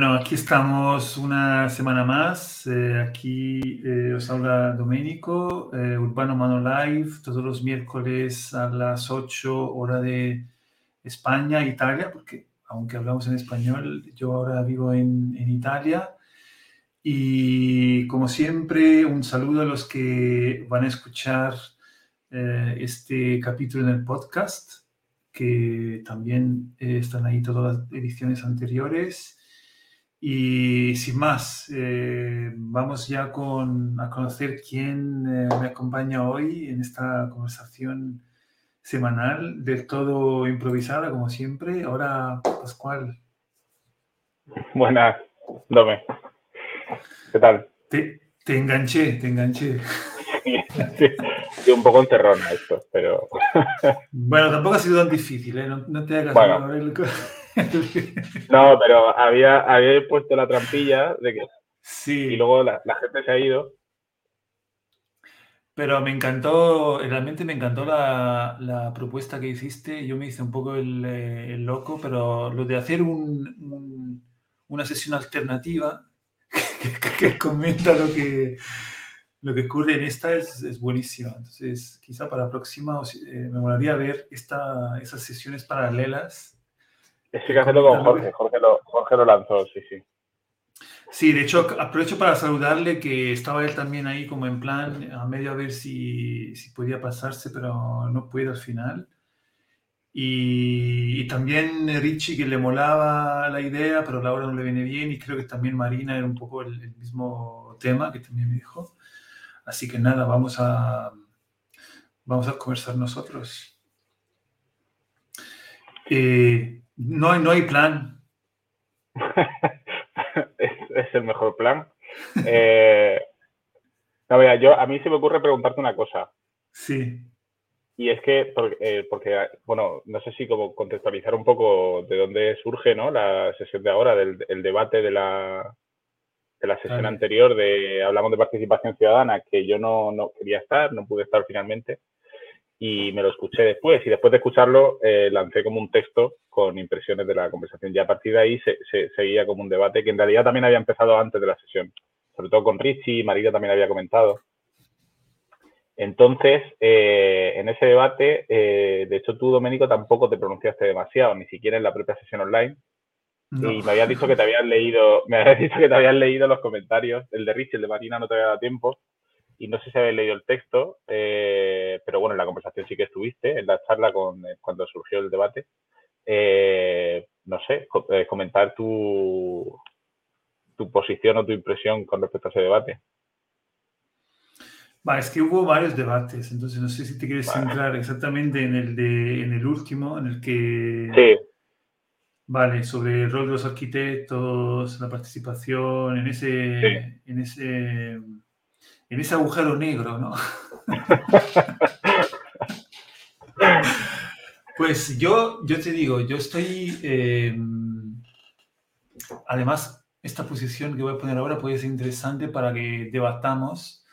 Bueno, aquí estamos una semana más. Eh, aquí eh, os habla Domenico, eh, Urbano Mano Live, todos los miércoles a las 8 hora de España, Italia, porque aunque hablamos en español, yo ahora vivo en, en Italia. Y como siempre, un saludo a los que van a escuchar este capítulo en el podcast, que también están ahí todas las ediciones anteriores. Y sin más, eh, vamos ya con, a conocer quién eh, me acompaña hoy en esta conversación semanal, del todo improvisada, como siempre. Ahora, Pascual. Buenas, Dome. ¿Qué tal? Te, te enganché, te enganché. Sí, un poco enterrona esto, pero... Bueno, tampoco ha sido tan difícil, ¿eh? No, te hagas... Bueno. No, pero había, había puesto la trampilla de que. Sí. Y luego la, gente se ha ido. Pero me encantó, realmente me encantó la, propuesta que hiciste. Yo me hice un poco el, eh, loco, pero lo de hacer un, una sesión alternativa que, comenta lo que, lo que ocurre en esta es, es buenísima. Entonces, quizá para la próxima eh, me molaría ver esta, esas sesiones paralelas Sí que hacerlo con Jorge. Jorge lo, Jorge lo lanzó, sí, sí. Sí, de hecho, aprovecho para saludarle que estaba él también ahí como en plan, a medio a ver si, si podía pasarse, pero no puede al final. Y, también Richie, que le molaba la idea, pero la hora no le viene bien. Y creo que también Marina era un poco el, mismo tema que también me dijo. Así que nada, vamos a, vamos a conversar nosotros. Eh, no, no hay plan. es, el mejor plan. Eh, no, yo, a mí se me ocurre preguntarte una cosa. Sí. Y es que, porque, eh, bueno, no sé si como contextualizar un poco de dónde surge ¿no? la sesión de ahora, del el debate de la, de la sesión anterior, de hablamos de participación ciudadana, que yo no, no quería estar, no pude estar finalmente y me lo escuché después. Y después de escucharlo, eh, lancé como un texto con impresiones de la conversación. Ya a partir de ahí se, seguía como un debate que en realidad también había empezado antes de la sesión, sobre todo con Richie, Marita también había comentado. Entonces, eh, en ese debate, eh, de hecho tú, Doménico, tampoco te pronunciaste demasiado, ni siquiera en la propia sesión online. Y me habías dicho que te habías leído, me habías dicho que te habías leído los comentarios, el de Richie, el de Marina no te había dado tiempo, y no sé si habéis leído el texto, eh, pero bueno, en la conversación sí que estuviste, en la charla con, eh, cuando surgió el debate. Eh, no sé, comentar tu, tu posición o tu impresión con respecto a ese debate. Es que hubo varios debates, entonces no sé si te quieres centrar exactamente en el, de, en el último, en el que... Sí. Vale, sobre el rol de los arquitectos, la participación, en ese, en ese en ese agujero negro, ¿no? pues yo, yo te digo, yo estoy, eh, además, esta posición que voy a poner ahora puede ser interesante para que debatamos.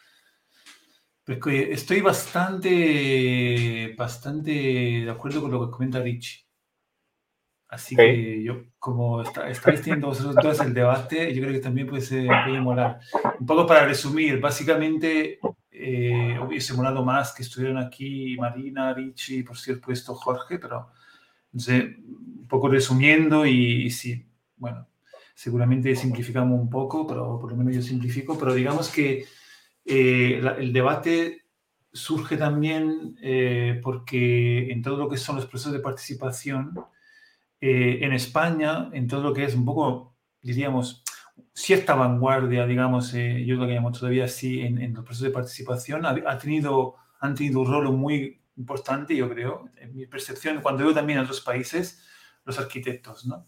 Porque estoy bastante, bastante de acuerdo con lo que comenta Rich. Así que yo, como está, estáis teniendo vosotros dos el debate, yo creo que también puede, ser, puede molar. Un poco para resumir, básicamente eh, hubiese molado más que estuvieran aquí Marina, Richie, por cierto, Jorge, pero no sé, un poco resumiendo y, y sí, bueno, seguramente simplificamos un poco, pero por lo menos yo simplifico, pero digamos que eh, el debate surge también eh, porque en todo lo que son los procesos de participación, eh, en España, en todo lo que es un poco, diríamos, cierta vanguardia, digamos, eh, yo lo que llamo todavía así, en, en los procesos de participación, ha, tenido, han tenido un rol muy importante, yo creo, en mi percepción, cuando veo también en otros países, los arquitectos, ¿no?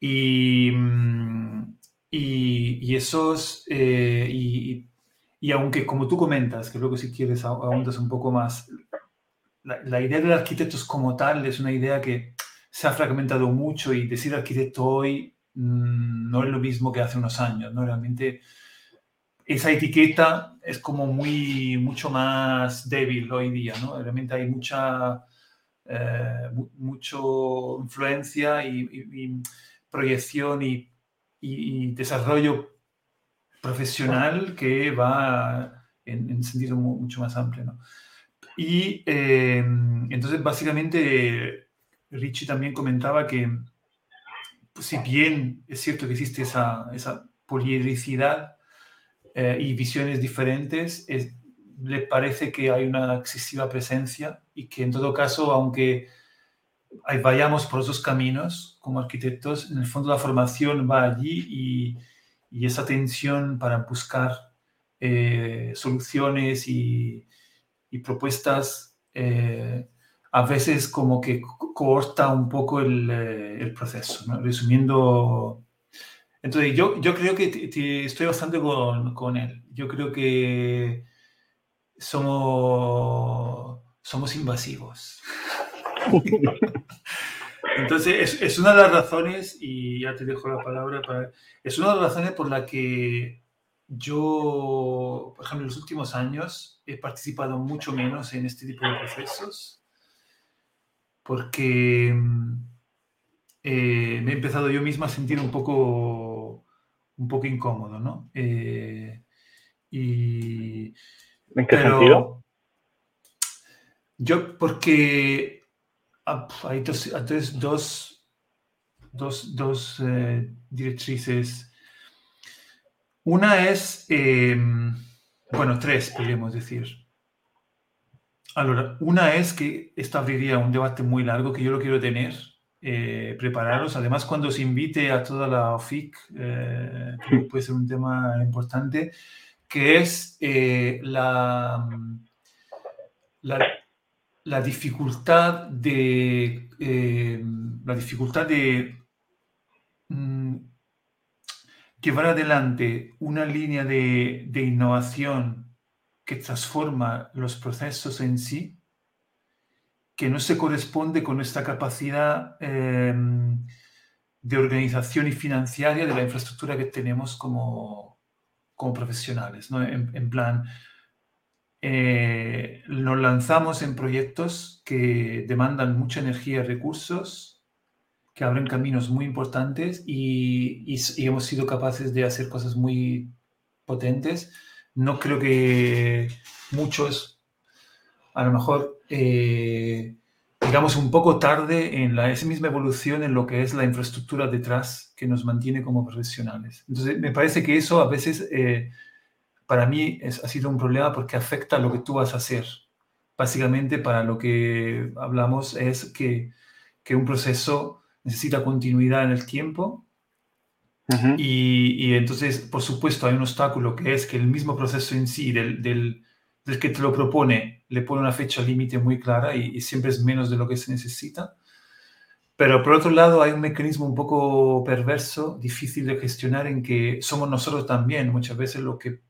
Y, mm, y, esos, eh, y, y, aunque como tú comentas, que luego si quieres ahondas un poco más, la, la, idea del arquitecto como tal es una idea que se ha fragmentado mucho y decir arquitecto hoy mm, no es lo mismo que hace unos años, ¿no? Realmente esa etiqueta es como muy, mucho más débil hoy día, ¿no? Realmente hay mucha, eh, mucho influencia y, proyección y, desarrollo profesional que va en, en sentido mucho más amplio. ¿no? Y eh, entonces, básicamente, Richie también comentaba que, pues, si bien es cierto que existe esa, esa poliedricidad eh, y visiones diferentes, le parece que hay una excesiva presencia y que en todo caso, aunque vayamos por esos caminos como arquitectos, en el fondo la formación va allí y, y esa tensión para buscar eh, soluciones y, y propuestas eh, a veces como que corta un poco el, eh, el proceso, resumiendo. Entonces, yo, yo creo que estoy bastante con, con, él. Yo creo que somos, somos invasivos. Entonces, es, es, una de las razones, y ya te dejo la palabra, para, es una de las razones por la que yo, por ejemplo, en los últimos años he participado mucho menos en este tipo de procesos porque eh, me he empezado yo misma a sentir un poco, un poco incómodo, ¿no? Eh, y, ¿En qué sentido? Yo, porque ah, hay dos, dos, dos, dos eh, directrices una es, bueno, tres podríamos decir. Ahora, una es que esto abriría un debate muy largo que yo lo quiero tener, eh, prepararos. Además, cuando se invite a toda la OFIC, eh, puede ser un tema importante, que es eh, la, la, dificultad de em, la dificultad de mm, llevar adelante una línea de, innovación que transforma los procesos en sí, que no se corresponde con nuestra capacidad em, de organización y financiaria de la infraestructura que tenemos como, como profesionales. ¿no? En, plan, eh, nos lanzamos en proyectos que demandan mucha energía y recursos que abren caminos muy importantes y, hemos sido capaces de hacer cosas muy potentes. No creo que muchos, a lo mejor, eh, digamos, un poco tarde en la, esa misma evolución en lo que es la infraestructura detrás que nos mantiene como profesionales. Entonces, me parece que eso a veces, eh, para mí, es, ha sido un problema porque afecta a lo que tú vas a hacer. Básicamente, para lo que hablamos es que, que un proceso necesita continuidad en el tiempo. Y, entonces, por supuesto, hay un obstáculo que es que el mismo proceso en sí, del, del, que te lo propone, le pone una fecha límite muy clara y, siempre es menos de lo que se necesita. Pero por otro lado, hay un mecanismo un poco perverso, difícil de gestionar, en que somos nosotros también muchas veces lo que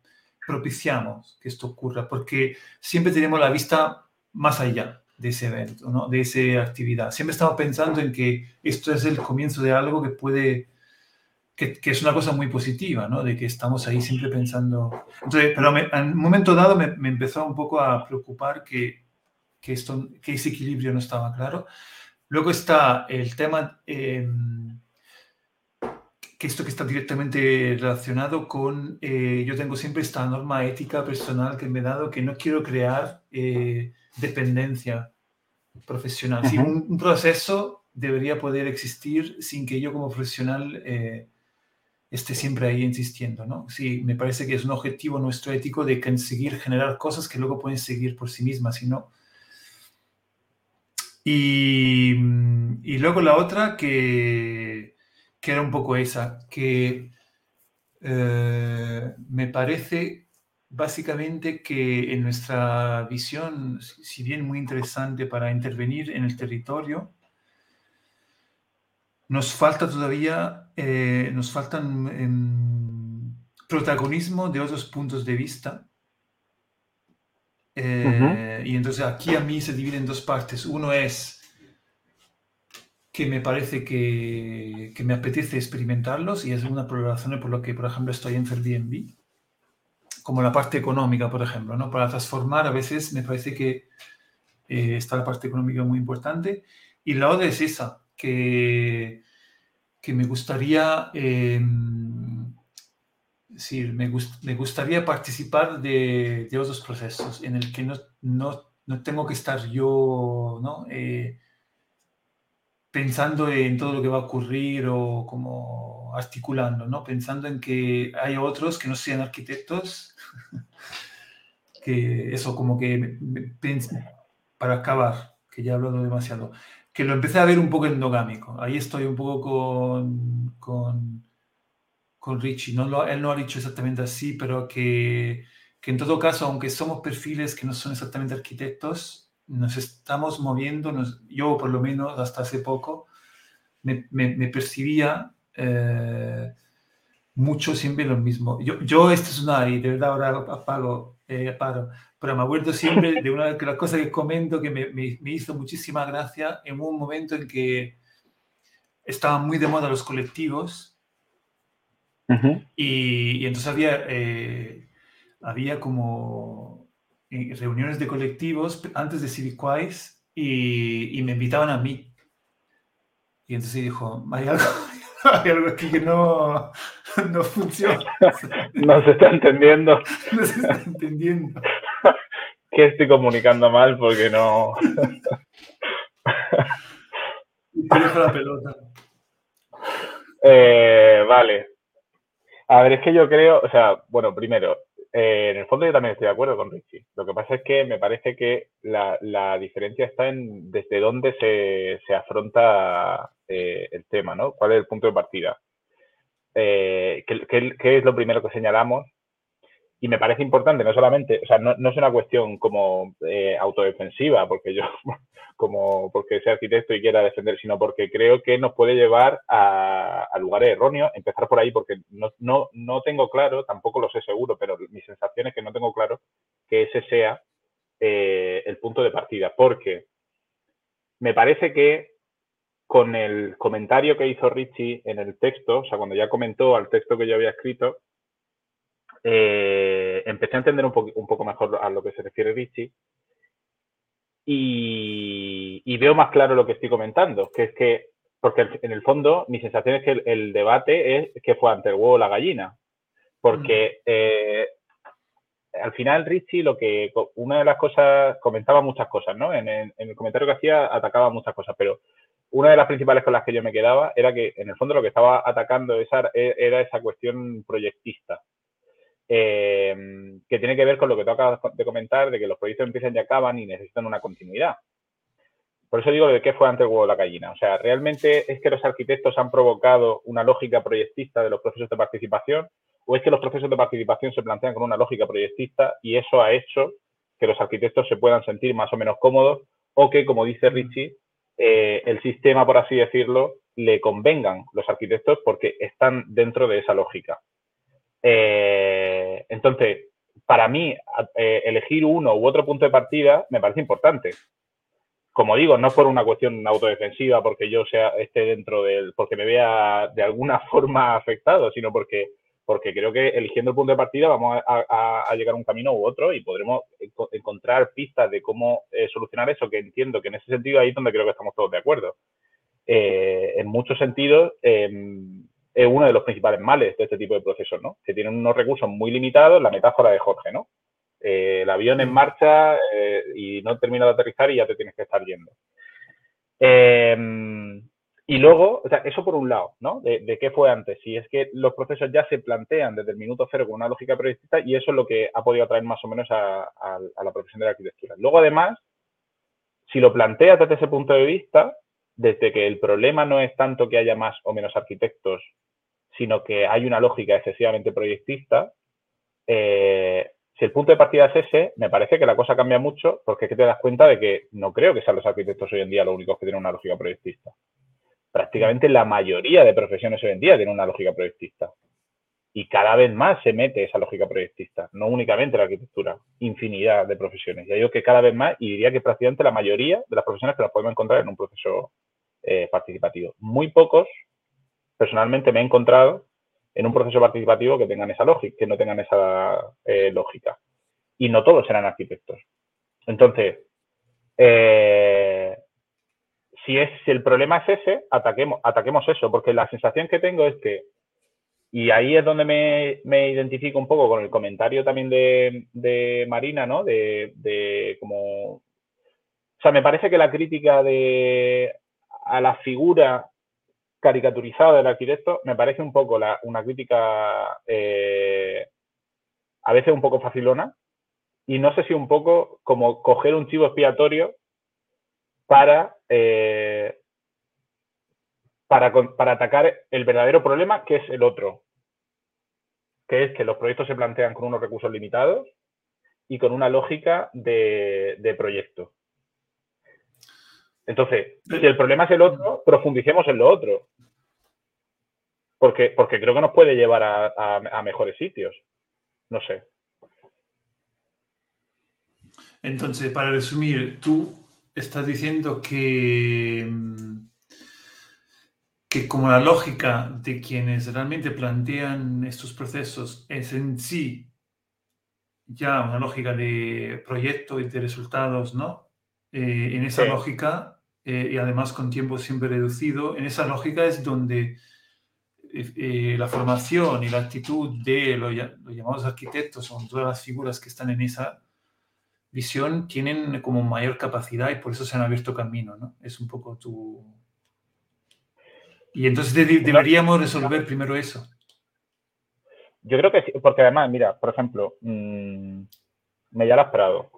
propiciamos que esto ocurra, porque siempre tenemos la vista más allá de ese evento, ¿no? de esa actividad. Siempre estamos pensando en que esto es el comienzo de algo que puede, que, que es una cosa muy positiva, ¿no? de que estamos ahí siempre pensando. Entonces, pero en un momento dado me, me, empezó un poco a preocupar que, que, esto, que ese equilibrio no estaba claro. Luego está el tema, eh, que esto que está directamente relacionado con, eh, yo tengo siempre esta norma ética personal que me he dado, que no quiero crear... Eh, dependencia profesional. un, proceso debería poder existir sin que yo como profesional eh, esté siempre ahí insistiendo, ¿no? Sí, me parece que es un objetivo nuestro ético de conseguir generar cosas que luego pueden seguir por sí mismas, ¿no? Y, y luego la otra que, que, era un poco esa, que eh, me parece básicamente que en nuestra visión, si bien muy interesante para intervenir en el territorio, nos falta todavía, eh, nos faltan em, protagonismo de otros puntos de vista. Eh, y entonces aquí a mí se divide en dos partes. Uno es que me parece que, que me apetece experimentarlos y es una de las razones por la que, por ejemplo, estoy en Airbnb como la parte económica, por ejemplo, ¿no? Para transformar a veces me parece que eh, está la parte económica muy importante. Y la otra es esa, que, que me gustaría, em, me, me, gustaría participar de, de, otros procesos en el que no, no, no tengo que estar yo, ¿no? Eh, pensando en todo lo que va a ocurrir o como articulando, ¿no? Pensando en que hay otros que no sean arquitectos, que eso como que para acabar, que ya he hablado demasiado, que lo empecé a ver un poco endogámico. Ahí estoy un poco con, con, con Richie. Él no ha dicho exactamente así, pero que, que en todo caso, aunque somos perfiles que no son exactamente arquitectos, nos estamos moviendo, yo por lo menos hasta hace poco me, me, percibía eh, mucho siempre lo mismo. Yo, yo este es una, y de verdad ahora apago, eh, pero me acuerdo siempre de una de las cosas que comento que me, me, hizo muchísima gracia en un momento en que estaban muy de moda los colectivos y, y, entonces había, eh, había como reuniones de colectivos antes de Civicwise y, y me invitaban a mí. Y entonces dijo, hay algo, hay algo aquí que no, no funciona. no se está entendiendo. No se está entendiendo. Que estoy comunicando mal porque no... Dejo la pelota. Eh, vale. A ver, es que yo creo, o sea, bueno, primero, eh, en el fondo yo también estoy de acuerdo con Richie. Lo que pasa es que me parece que la, diferencia está en desde dónde se, afronta eh, el tema, ¿no? ¿Cuál es el punto de partida? Eh, ¿qué, es lo primero que señalamos? Y me parece importante, no solamente, o sea, no, no es una cuestión como autodefensiva, porque yo como porque sea arquitecto y quiera defender, sino porque creo que nos puede llevar a, lugares erróneos. Empezar por ahí porque no, no, no, tengo claro, tampoco lo sé seguro, pero mi sensación es que no tengo claro que ese sea eh, el punto de partida. Porque me parece que con el comentario que hizo Richie en el texto, o sea, cuando ya comentó al texto que yo había escrito, eh, empecé a entender un, un poco mejor a lo que se refiere Richie y, veo más claro lo que estoy comentando, que es que, porque en el fondo mi sensación es que el, debate es que fue ante el huevo o la gallina, porque mm. eh, al final Richie lo que, una de las cosas, comentaba muchas cosas, ¿no? En, el comentario que hacía atacaba muchas cosas, pero una de las principales con las que yo me quedaba era que en el fondo lo que estaba atacando esa, era esa cuestión proyectista. Eh, que tiene que ver con lo que tú acabas de comentar, de que los proyectos empiezan y acaban y necesitan una continuidad. Por eso digo de qué fue antes el huevo la gallina. O sea, realmente es que los arquitectos han provocado una lógica proyectista de los procesos de participación o es que los procesos de participación se plantean con una lógica proyectista y eso ha hecho que los arquitectos se puedan sentir más o menos cómodos o que, como dice Richie, eh, el sistema, por así decirlo, le convengan los arquitectos porque están dentro de esa lógica. Eh, entonces, para mí, eh, elegir uno u otro punto de partida me parece importante. Como digo, no por una cuestión autodefensiva, porque yo sea esté dentro del, porque me vea de alguna forma afectado, sino porque, porque creo que eligiendo el punto de partida vamos a, llegar a un camino u otro y podremos encontrar pistas de cómo eh, solucionar eso, que entiendo que en ese sentido ahí es donde creo que estamos todos de acuerdo. en muchos sentidos, em, es uno de los principales males de este tipo de procesos, ¿no? Que tienen unos recursos muy limitados, la metáfora de Jorge, ¿no? Eh, el avión en marcha eh, y no termina de aterrizar y ya te tienes que estar yendo. Em, y luego, o sea, eso por un lado, ¿no? De, qué fue antes. Si es que los procesos ya se plantean desde el minuto cero con una lógica proyectista y eso es lo que ha podido atraer más o menos a, a la profesión de la arquitectura. Luego, además, si lo planteas desde ese punto de vista, desde que el problema no es tanto que haya más o menos arquitectos, sino que hay una lógica excesivamente proyectista, eh, si el punto de partida es ese, me parece que la cosa cambia mucho porque es que te das cuenta de que no creo que sean los arquitectos hoy en día los únicos que tienen una lógica proyectista. Prácticamente la mayoría de profesiones hoy en día tienen una lógica proyectista. Y cada vez más se mete esa lógica proyectista, no únicamente la arquitectura, infinidad de profesiones. Ya digo que cada vez más, y diría que prácticamente la mayoría de las profesiones que las podemos encontrar en un proceso eh, participativo. Muy pocos, personalmente me he encontrado en un proceso participativo que tengan esa lógica, que no tengan esa eh, lógica. Y no todos serán arquitectos. Entonces, eh, si, es, si el problema es ese, ataquemos, ataquemos eso, porque la sensación que tengo es que, y ahí es donde me, me identifico un poco con el comentario también de, Marina, ¿no? De, de como... O sea, me parece que la crítica de a la figura caricaturizada del arquitecto me parece un poco la, una crítica eh, a veces un poco facilona y no sé si un poco como coger un chivo expiatorio para, eh, para, para atacar el verdadero problema que es el otro, que es que los proyectos se plantean con unos recursos limitados y con una lógica de, de proyecto. Entonces, si el problema es el otro, profundicemos en lo otro. Porque, porque creo que nos puede llevar a, a mejores sitios. No sé. Entonces, para resumir, tú estás diciendo que, mm, que como la lógica de quienes realmente plantean estos procesos es en sí ya una lógica de proyecto y de resultados, ¿no? Eh, en esa lógica, eh, y además con tiempo siempre reducido, en esa lógica es donde eh, la formación y la actitud de los, llamados arquitectos o todas las figuras que están en esa visión tienen como mayor capacidad y por eso se han abierto camino, ¿no? Es un poco tu... Y entonces deberíamos resolver primero eso. Yo creo que sí, porque además, mira, por ejemplo, mmm, Mellalas Prado.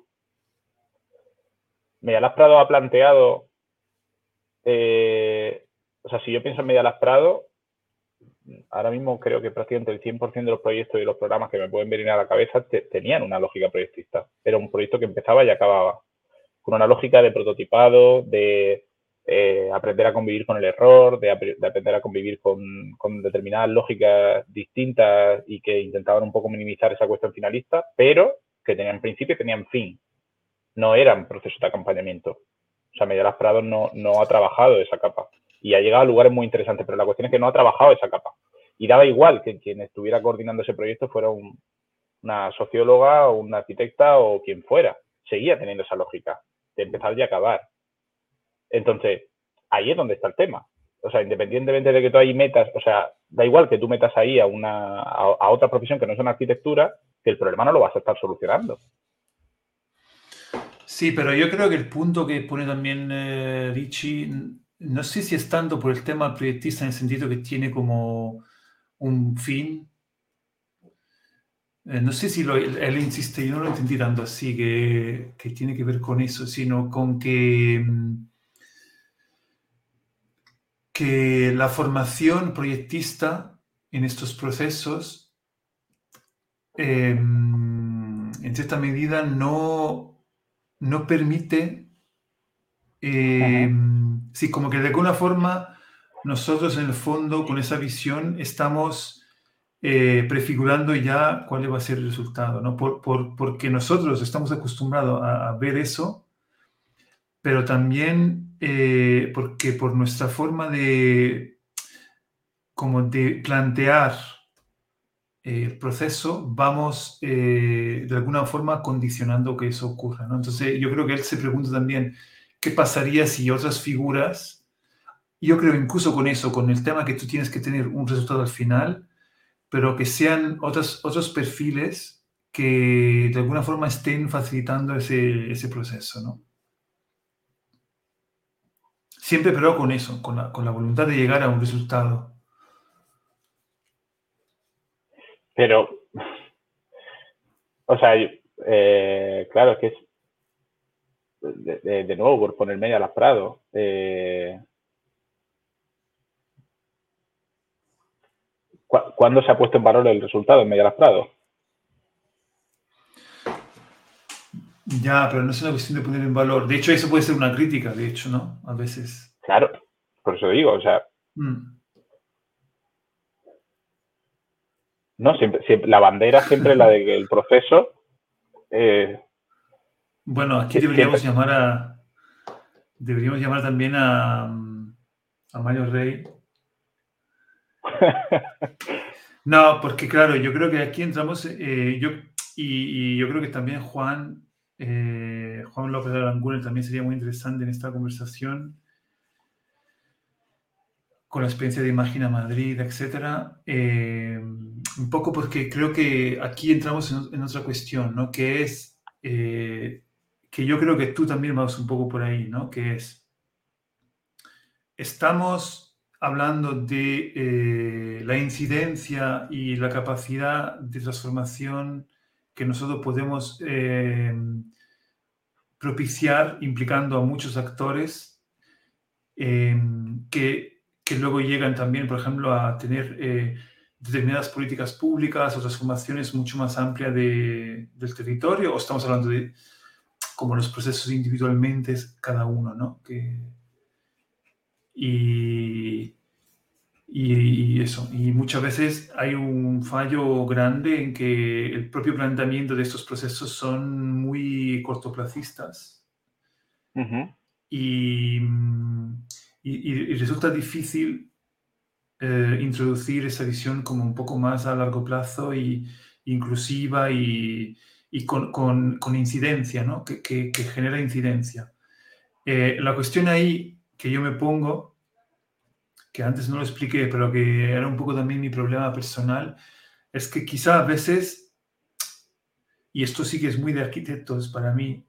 Mellalas Prado ha planteado, eh, o sea, si yo pienso en Mellalas Prado, ahora mismo creo que prácticamente el 100% de los proyectos y los programas que me pueden venir a la cabeza tenían una lógica proyectista. Era un proyecto que empezaba y acababa. Con una lógica de prototipado, de eh, aprender a convivir con el error, de, aprender a convivir con, determinadas lógicas distintas y que intentaban un poco minimizar esa cuestión finalista, pero que tenían principio y tenían fin. No eran procesos de acompañamiento. O sea, Medialas Prado no, no ha trabajado esa capa y ha llegado a lugares muy interesantes, pero la cuestión es que no ha trabajado esa capa. Y daba igual que quien estuviera coordinando ese proyecto fuera una socióloga o una arquitecta o quien fuera. Seguía teniendo esa lógica de empezar y acabar. Entonces, ahí es donde está el tema. O sea, independientemente de que tú ahí metas, o sea, da igual que tú metas ahí a, una, a, otra profesión que no es una arquitectura, que el problema no lo vas a estar solucionando. Sí, pero yo creo que el punto que pone también eh, Richie no sé si es tanto por el tema proyectista en el sentido que tiene como un fin. Eh, no sé si él insiste, yo no lo entendí tanto así, que, tiene que ver con eso, sino con que, mm, que la formación proyectista en estos procesos, em, en cierta medida, no, no permite sí, como que de alguna forma nosotros en el fondo con esa visión estamos eh, prefigurando ya cuál va a ser el resultado, ¿no? Por, porque nosotros estamos acostumbrados a, ver eso, pero también eh, porque por nuestra forma de, como de plantear el proceso, vamos eh, de alguna forma condicionando que eso ocurra, ¿no? Entonces yo creo que él se pregunta también, ¿Qué pasaría si otras figuras, yo creo incluso con eso, con el tema que tú tienes que tener un resultado al final, pero que sean otros, otros perfiles que de alguna forma estén facilitando ese, ese proceso, ¿no? Siempre pero con eso, con la, voluntad de llegar a un resultado. Pero, o sea, eh, claro, que es, de, nuevo, por ponerme a las Prado. Eh, ¿Cuándo se ha puesto en valor el resultado en Medialas Prado? Ya, pero no es una cuestión de poner en valor. De hecho, eso puede ser una crítica, de hecho, ¿no? A veces. Claro, por eso digo, o sea. Mm. No, siempre, la bandera siempre la de que el proceso eh, bueno, aquí deberíamos llamar a. Deberíamos llamar también a, a Mario Rey. No, porque claro, yo creo que aquí entramos, eh, yo, y, yo creo que también Juan, eh, Juan López de Aranguren también sería muy interesante en esta conversación, con la experiencia de Imagina Madrid, etcétera, eh, un poco porque creo que aquí entramos en, otra cuestión, ¿no? Que es, eh, que yo creo que tú también vas un poco por ahí, ¿no? Que es, estamos hablando de la incidencia y la capacidad de transformación que nosotros podemos propiciar implicando a muchos actores que que luego llegan también, por ejemplo, a tener eh, determinadas políticas públicas o transformaciones mucho más amplias de, del territorio, o estamos hablando de como los procesos individualmente cada uno, ¿no? Que, y, y, eso, y muchas veces hay un fallo grande en que el propio planteamiento de estos procesos son muy cortoplacistas. Y y, resulta difícil eh, introducir esa visión como un poco más a largo plazo y inclusiva y, y con, con, con, incidencia, ¿no? que, que, genera incidencia. Eh, la cuestión ahí que yo me pongo, que antes no lo expliqué, pero que era un poco también mi problema personal, es que quizá a veces, y esto sí que es muy de arquitectos para mí,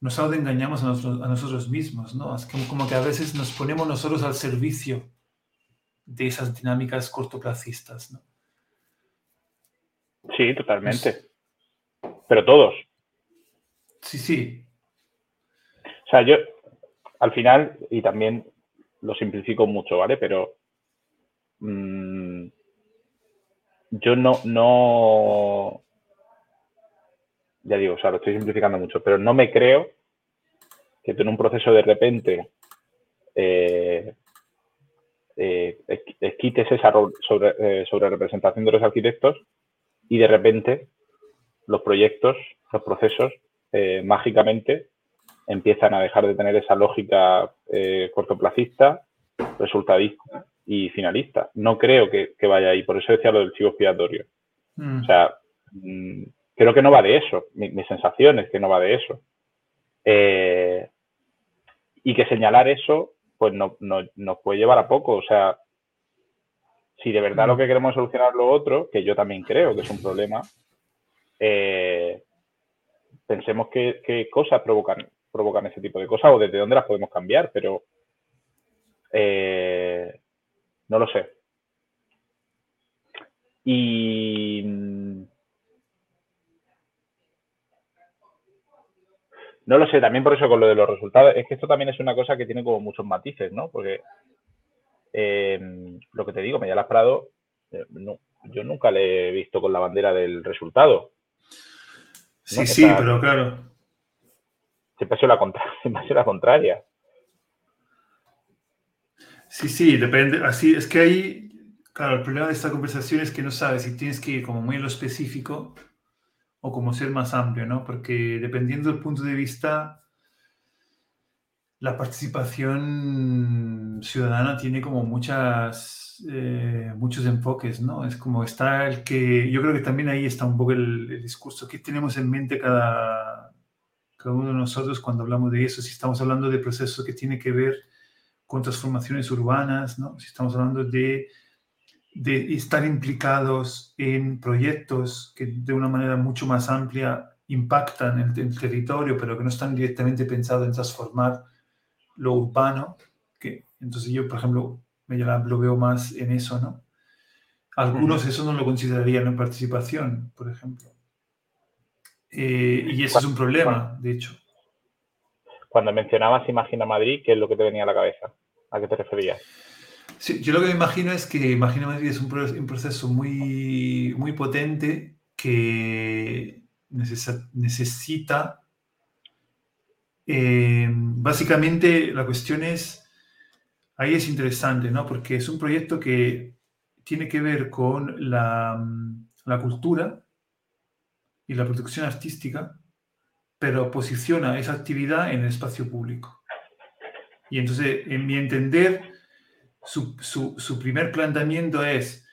nos autoengañamos a nosotros, a nosotros mismos, ¿no? Es como, que a veces nos ponemos nosotros al servicio de esas dinámicas cortoplacistas, ¿no? Sí, totalmente. Pero todos. Sí, sí. O sea, yo, al final, y también lo simplifico mucho, ¿vale? Pero mm, yo no, no, ya digo, o sea, lo estoy simplificando mucho, pero no me creo que tú en un proceso de repente eh, eh, quites esa sobre, eh, sobre representación de los arquitectos y de repente los proyectos, los procesos, mágicamente empiezan a dejar de tener esa lógica cortoplacista, resultadista y finalista. No creo que, vaya ahí, por eso decía lo del chivo expiatorio. Mm. O sea, mm, creo que no va de eso. Mi, sensación es que no va de eso. Eh, y que señalar eso, pues no, nos puede llevar a poco. O sea, si de verdad lo que queremos es solucionar lo otro, que yo también creo que es un problema, eh, pensemos qué, cosas provocan, provocan ese tipo de cosas o desde dónde las podemos cambiar, pero eh, no lo sé. Y No lo sé, también por eso con lo de los resultados, es que esto también es una cosa que tiene como muchos matices, ¿no? Porque eh, lo que te digo, Medialas Prado, eh, no, yo nunca le he visto con la bandera del resultado. Sí, sí, pero claro. Ha sido la, la contraria. Sí, sí, depende. Así es que ahí, claro, el problema de esta conversación es que no sabes si tienes que ir como muy en lo específico o como ser más amplio, ¿no? Porque dependiendo del punto de vista, la participación ciudadana tiene como muchas, eh, muchos enfoques, ¿no? Es como está el que, yo creo que también ahí está un poco el, discurso que tenemos en mente cada, cada uno de nosotros cuando hablamos de eso, si estamos hablando de procesos que tienen que ver con transformaciones urbanas, ¿no? Si estamos hablando de de estar implicados en proyectos que de una manera mucho más amplia impactan el, el territorio, pero que no están directamente pensados en transformar lo urbano. Que, entonces yo, por ejemplo, me lo veo más en eso, ¿no? Algunos eso no lo considerarían en participación, por ejemplo. Eh, y eso es un problema, de hecho. Cuando mencionabas Imagina Madrid, ¿qué es lo que te venía a la cabeza? ¿A qué te referías? Sí, yo lo que me imagino es que Imagina Madrid es un, proceso muy, muy potente que necesita... Eh, básicamente la cuestión es, ahí es interesante, ¿no? Porque es un proyecto que tiene que ver con la, la cultura y la producción artística, pero posiciona esa actividad en el espacio público. Y entonces, en mi entender, su, primer planteamiento es,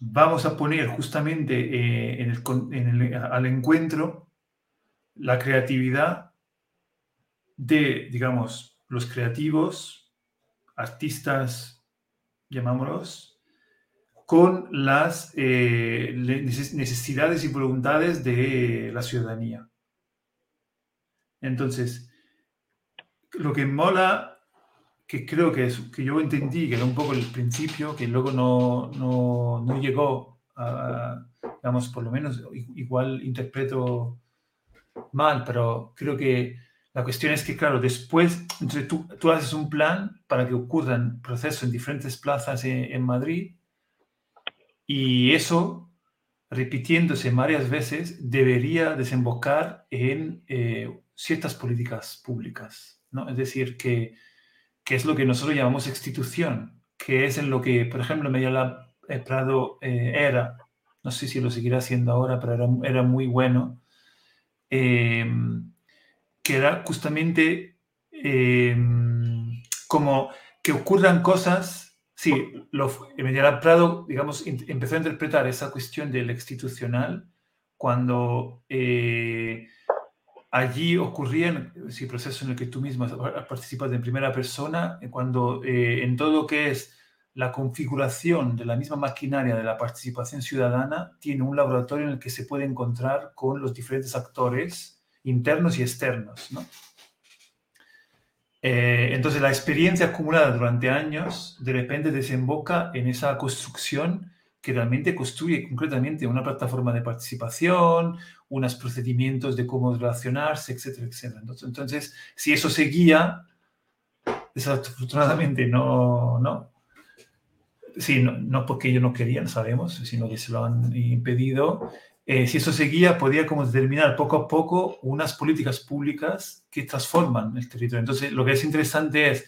vamos a poner justamente eh, en al encuentro la creatividad de, digamos, los creativos, artistas llamámoslos, con las eh, necesidades y voluntades de la ciudadanía. Entonces, lo que mola, que creo que, es, que yo entendí, que era un poco el principio, que luego no, no, no llegó a, digamos, por lo menos igual interpreto mal, pero creo que la cuestión es que, claro, después tú, tú haces un plan para que ocurran procesos en diferentes plazas en, Madrid y eso, repitiéndose varias veces, debería desembocar en eh, ciertas políticas públicas, ¿no? Es decir, que, que, es lo que nosotros llamamos institución, que es en lo que, por ejemplo, Medialab eh, Prado eh, era, no sé si lo seguirá haciendo ahora, pero era, muy bueno. Eh, que era justamente como que ocurran cosas, sí, lo, Medialab Prado, digamos, empezó a interpretar esa cuestión del institucional cuando eh, allí ocurrían, sí, procesos en el que tú mismo participas en primera persona, cuando eh, en todo lo que es la configuración de la misma maquinaria de la participación ciudadana tiene un laboratorio en el que se puede encontrar con los diferentes actores internos y externos. ¿no? Eh, entonces, la experiencia acumulada durante años de repente desemboca en esa construcción que realmente construye concretamente una plataforma de participación, unos procedimientos de cómo relacionarse, etcétera, etcétera. Entonces, si eso seguía, desafortunadamente no, no. Sí, no, no porque ellos no querían, sabemos, sino que se lo han impedido. Eh, si eso seguía, podía como determinar poco a poco unas políticas públicas que transforman el territorio. Entonces, lo que es interesante es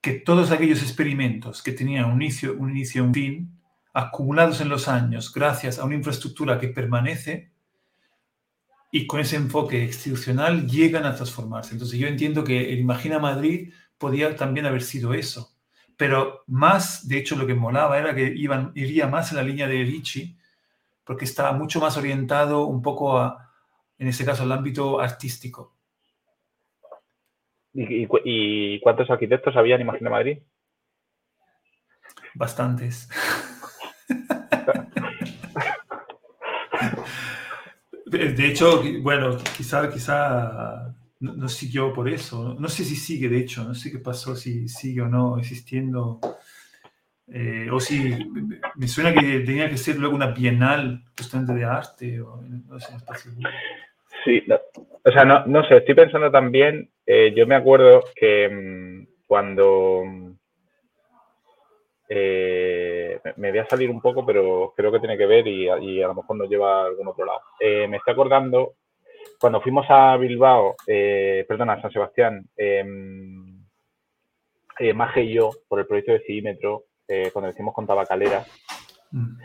que todos aquellos experimentos que tenían un inicio, un inicio un fin, acumulados en los años gracias a una infraestructura que permanece y con ese enfoque institucional llegan a transformarse. Entonces, yo entiendo que el Imagina Madrid podía también haber sido eso. Pero más, de hecho, lo que molaba era que iban, iría más en la línea de Ricci, porque estaba mucho más orientado un poco a, en este caso, al ámbito artístico. ¿Y, cuántos arquitectos había en Imagina Madrid? Bastantes. de hecho, bueno, quizá, quizá no, siguió por eso. No sé si sigue, de hecho, no sé qué pasó, si sigue o no existiendo eh, o si me suena que tenía que ser luego una bienal justamente de arte, o no sé, Sí, o sea, no, no, sé, estoy pensando también, eh, yo me acuerdo que mm, cuando eh, me voy a salir un poco, pero creo que tiene que ver y, a lo mejor nos lleva a algún otro lado. me estoy acordando cuando fuimos a Bilbao, perdona, a San Sebastián, em, Maje y yo, por el proyecto de Cidímetro, eh, cuando decimos con tabacalera, mm.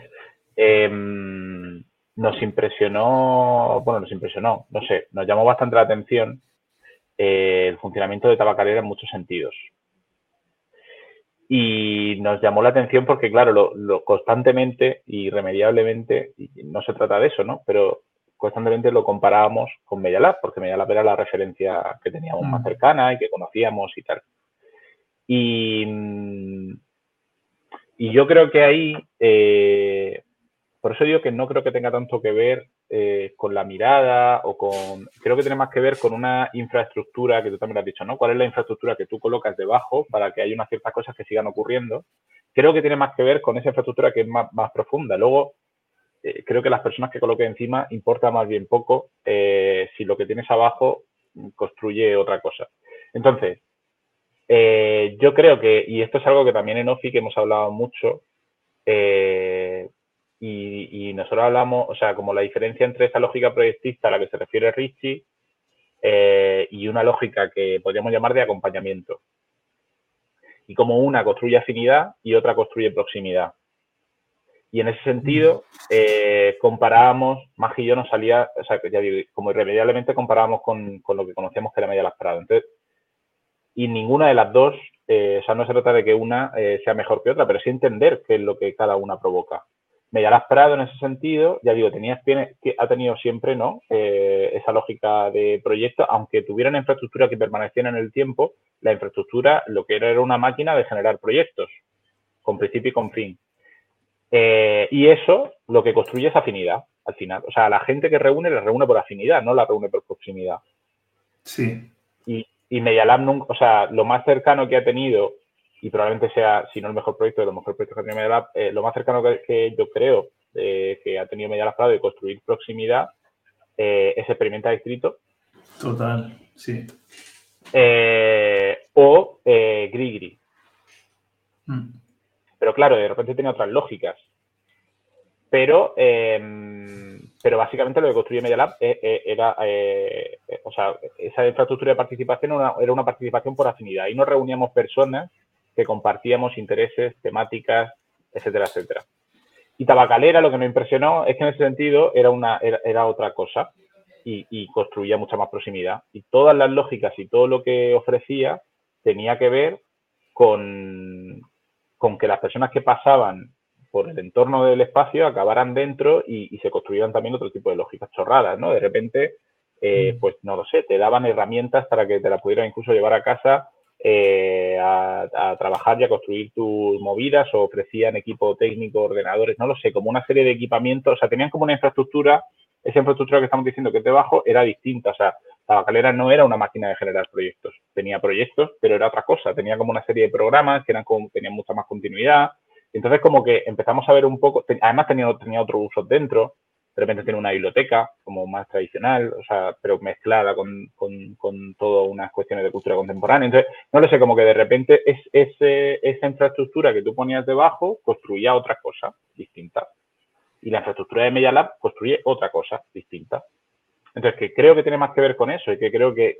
em, nos impresionó, bueno, nos impresionó, no sé, nos llamó bastante la atención eh, el funcionamiento de tabacalera en muchos sentidos. Y nos llamó la atención porque, claro, lo, constantemente, irremediablemente, y no se trata de eso, ¿no? Pero constantemente lo comparábamos con Medialab, porque Medialab era la referencia que teníamos más mm. cercana y que conocíamos y tal. Y, y yo creo que ahí, eh, por eso digo que no creo que tenga tanto que ver eh, con la mirada o con, creo que tiene más que ver con una infraestructura que tú también has dicho, ¿no? ¿Cuál es la infraestructura que tú colocas debajo para que haya unas ciertas cosas que sigan ocurriendo? Creo que tiene más que ver con esa infraestructura que es más, profunda. Luego, eh, creo que las personas que coloque encima importa más bien poco si lo que tienes abajo construye otra cosa. Entonces, eh, yo creo que, y esto es algo que también en OFI que hemos hablado mucho, eh, y, nosotros hablamos, o sea, como la diferencia entre esa lógica proyectista a la que se refiere Richie eh, y una lógica que podríamos llamar de acompañamiento. Y como una construye afinidad y otra construye proximidad. Y en ese sentido, comparábamos, Mag y yo nos salía, o sea, ya digo, como irremediablemente comparábamos con, con lo que conocíamos que era Media Las. Entonces, y ninguna de las dos, eh, o sea, no se trata de que una eh, sea mejor que otra, pero sí entender qué es lo que cada una provoca. Medialab Prado en ese sentido, ya digo, tenía, tiene, ha tenido siempre ¿no? Eh, esa lógica de proyecto, aunque tuviera una infraestructura que permaneciera en el tiempo, la infraestructura lo que era era una máquina de generar proyectos. con principio y con fin. Eh, y eso lo que construye es afinidad, al final. O sea, la gente que reúne, la reúne por afinidad, no la reúne por proximidad. Sí. Y, y Medialab, o sea, lo más cercano que ha tenido, y probablemente sea, si no el mejor proyecto, de los mejores proyectos que ha tenido Medialab, eh, lo más cercano que, yo creo eh, que ha tenido Medialab para de construir proximidad es Experimenta Distrito. Total, sí. o Grigri. Mm. Pero claro, de repente tiene otras lógicas. Pero, em, pero básicamente lo que construye Media Lab era, eh, o sea, esa infraestructura de participación era una, participación por afinidad. Y nos reuníamos personas que compartíamos intereses, temáticas, etcétera, etcétera. Y Tabacalera lo que me impresionó es que en ese sentido era, una, era, otra cosa y, construía mucha más proximidad. Y todas las lógicas y todo lo que ofrecía tenía que ver con que las personas que pasaban por el entorno del espacio acabaran dentro y, se construyeran también otro tipo de lógicas chorradas, ¿no? De repente, eh, mm. pues no lo sé, te daban herramientas para que te las pudieran incluso llevar a casa eh, a, trabajar y a construir tus movidas o ofrecían equipo técnico, ordenadores, no lo sé, como una serie de equipamientos, o sea, tenían como una infraestructura, esa infraestructura que estamos diciendo que es debajo era distinta, o sea, la bacalera no era una máquina de generar proyectos, tenía proyectos, pero era otra cosa, tenía como una serie de programas que eran como, tenían mucha más continuidad. Entonces como que empezamos a ver un poco, además tenía, tenía otros usos dentro, de repente tiene una biblioteca como más tradicional, o sea, pero mezclada con, con, con todas unas cuestiones de cultura contemporánea. Entonces, no lo sé, como que de repente es, esa infraestructura que tú ponías debajo construía otra cosa distinta. Y la infraestructura de Media Lab construye otra cosa distinta. Entonces, que creo que tiene más que ver con eso y que creo que,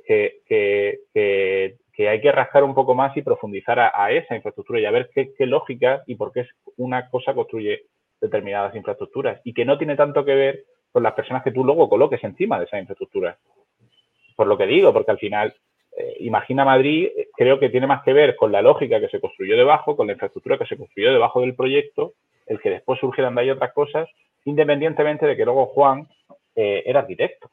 hay que rascar un poco más y profundizar a, esa infraestructura y a ver qué, lógica y por qué una cosa construye determinadas infraestructuras y que no tiene tanto que ver con las personas que tú luego coloques encima de esa infraestructura. Por lo que digo, porque al final, eh, imagina Madrid, eh, creo que tiene más que ver con la lógica que se construyó debajo, con la infraestructura que se construyó debajo del proyecto, el que después surgieran de ahí otras cosas, independientemente de que luego Juan eh, era arquitecto.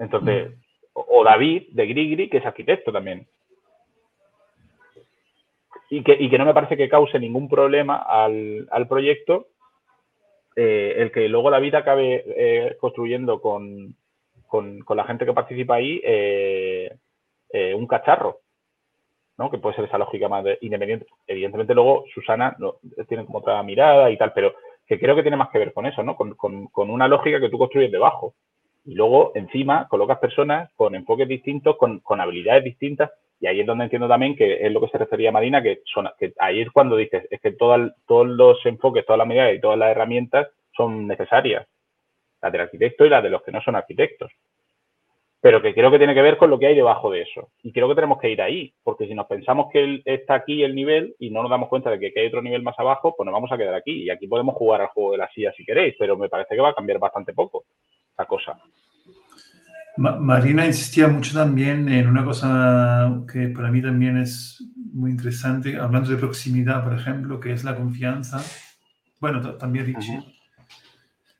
Entonces, o David de Grigri, que es arquitecto también. Y que, y que no me parece que cause ningún problema al, proyecto eh, el que luego David acabe eh, construyendo con, la gente que participa ahí eh, un cacharro, ¿no? que puede ser esa lógica más independiente. Evidentemente luego Susana no, tiene como otra mirada y tal, pero que creo que tiene más que ver con eso, ¿no? con, con una lógica que tú construyes debajo. Y luego, encima, colocas personas con enfoques distintos, con, habilidades distintas, y ahí es donde entiendo también que es lo que se refería a Madina, que, son, que ahí es cuando dices, es que todos los enfoques, todas las medidas y todas las herramientas son necesarias, las del arquitecto y las de los que no son arquitectos. Pero que creo que tiene que ver con lo que hay debajo de eso. Y creo que tenemos que ir ahí, porque si nos pensamos que está aquí el nivel y no nos damos cuenta de que hay otro nivel más abajo, pues nos vamos a quedar aquí. Y aquí podemos jugar al juego de la silla si queréis, pero me parece que va a cambiar bastante poco cosa. Marina insistía mucho también en una cosa que para mí también es muy interesante, hablando de proximidad, por ejemplo, que es la confianza. Bueno, también Richie.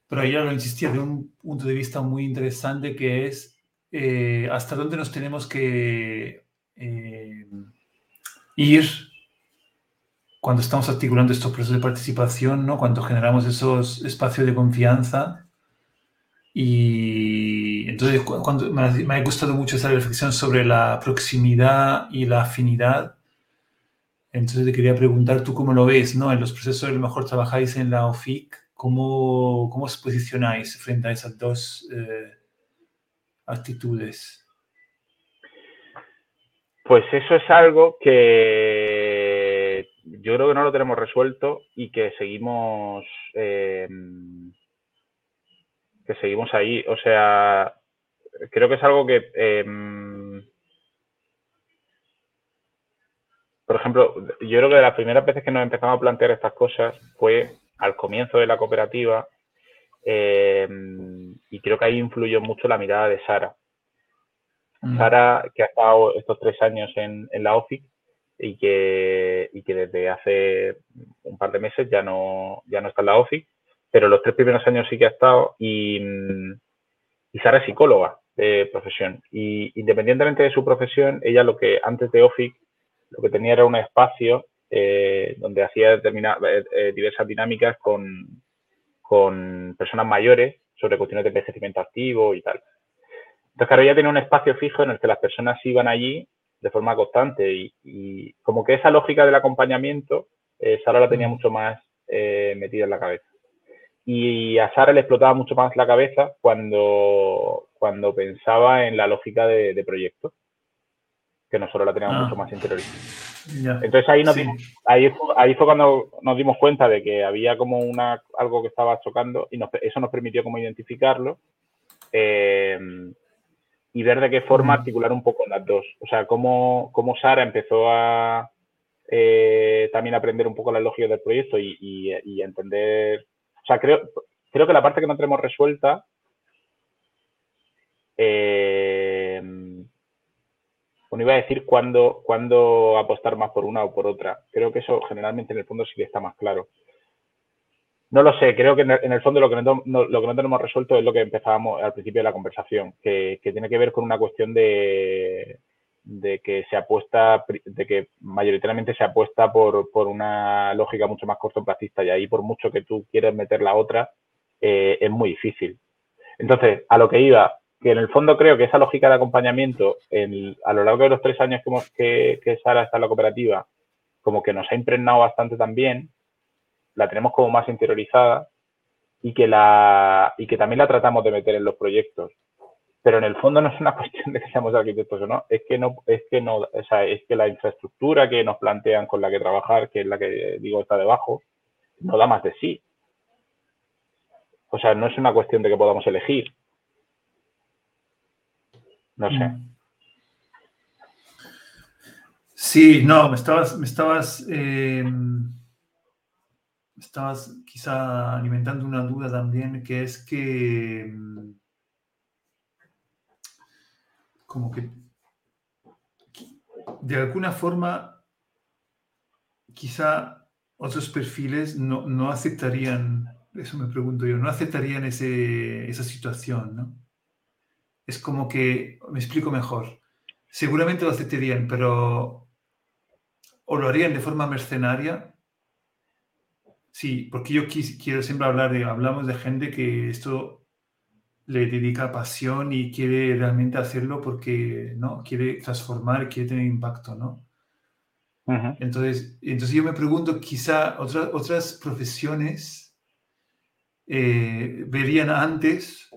Pero ella lo insistía de un punto de vista muy interesante que es eh, hasta dónde nos tenemos que eh, ir cuando estamos articulando estos procesos de participación, ¿no? cuando generamos esos espacios de confianza y entonces cuando, me, ha, gustado mucho esa reflexión sobre la proximidad y la afinidad. Entonces te quería preguntar, ¿tú cómo lo ves? ¿no? En los procesos a lo mejor trabajáis en la OFIC, ¿cómo, cómo os posicionáis frente a esas dos eh, actitudes? Pues eso es algo que yo creo que no lo tenemos resuelto y que seguimos... Eh, que seguimos ahí. O sea, creo que es algo que, em, por ejemplo, yo creo que de las primeras veces que nos empezamos a plantear estas cosas fue al comienzo de la cooperativa em, y creo que ahí influyó mucho la mirada de Sara. Mm. Sara, que ha estado estos tres años en, la OFIC y que, y que desde hace un par de meses ya no, ya no está en la OFIC pero los tres primeros años sí que ha estado y, y Sara es psicóloga de profesión. Y independientemente de su profesión, ella lo que antes de OFIC lo que tenía era un espacio eh, donde hacía eh, eh, diversas dinámicas con, con personas mayores sobre cuestiones de envejecimiento activo y tal. Entonces, claro, ya tenía un espacio fijo en el que las personas iban allí de forma constante y, como que esa lógica del acompañamiento, Sara la tenía mucho más metida en la cabeza. Y a Sara le explotaba mucho más la cabeza cuando, cuando pensaba en la lógica de, de proyecto, que nosotros la teníamos ah. mucho más interiorizada. Entonces ahí, ahí, ahí, fue cuando nos dimos cuenta de que había como una algo que estaba chocando y eso nos permitió como identificarlo eh, y ver de qué forma articular un poco las dos. O sea, cómo, cómo Sara empezó a eh, también aprender un poco la lógica del proyecto y, y, entender... Sea, creo, creo que la parte que no tenemos resuelta eh, bueno, iba a decir cuándo, cuándo apostar más por una o por otra. Creo que eso generalmente en el fondo sí que está más claro. No lo sé, creo que en el, fondo lo que, no, lo que no tenemos resuelto es lo que empezábamos al principio de la conversación, que, tiene que ver con una cuestión de, de que se apuesta, de que mayoritariamente se apuesta por, por una lógica mucho más cortoplacista y ahí por mucho que tú quieras meter la otra, eh, es muy difícil. Entonces, a lo que iba, que en el fondo creo que esa lógica de acompañamiento a lo largo de los tres años que, hemos, que, Sara está en la cooperativa, como que nos ha impregnado bastante también, la tenemos como más interiorizada y que, la, y que también la tratamos de meter en los proyectos. Pero en el fondo no es una cuestión de que seamos arquitectos o no, es que no, es que no, o sea, es que la infraestructura que nos plantean con la que trabajar, que es la que digo está debajo, no da más de sí. O sea, no es una cuestión de que podamos elegir, no sé. Mm. Sí, no, me estabas, me estabas, eh, estabas quizá alimentando una duda también, que es que mm, como que de alguna forma quizá otros perfiles no, no aceptarían, eso me pregunto yo, no aceptarían ese, esa situación, ¿no? es como que, me explico mejor, seguramente lo aceptarían, pero o lo harían de forma mercenaria. Sí, porque yo quiero siempre hablar de, hablamos de gente que esto le dedica pasión y quiere realmente hacerlo porque, ¿no? Quiere transformar, quiere tener impacto, ¿no? entonces, entonces yo me pregunto, quizá otras otras profesiones eh, verían antes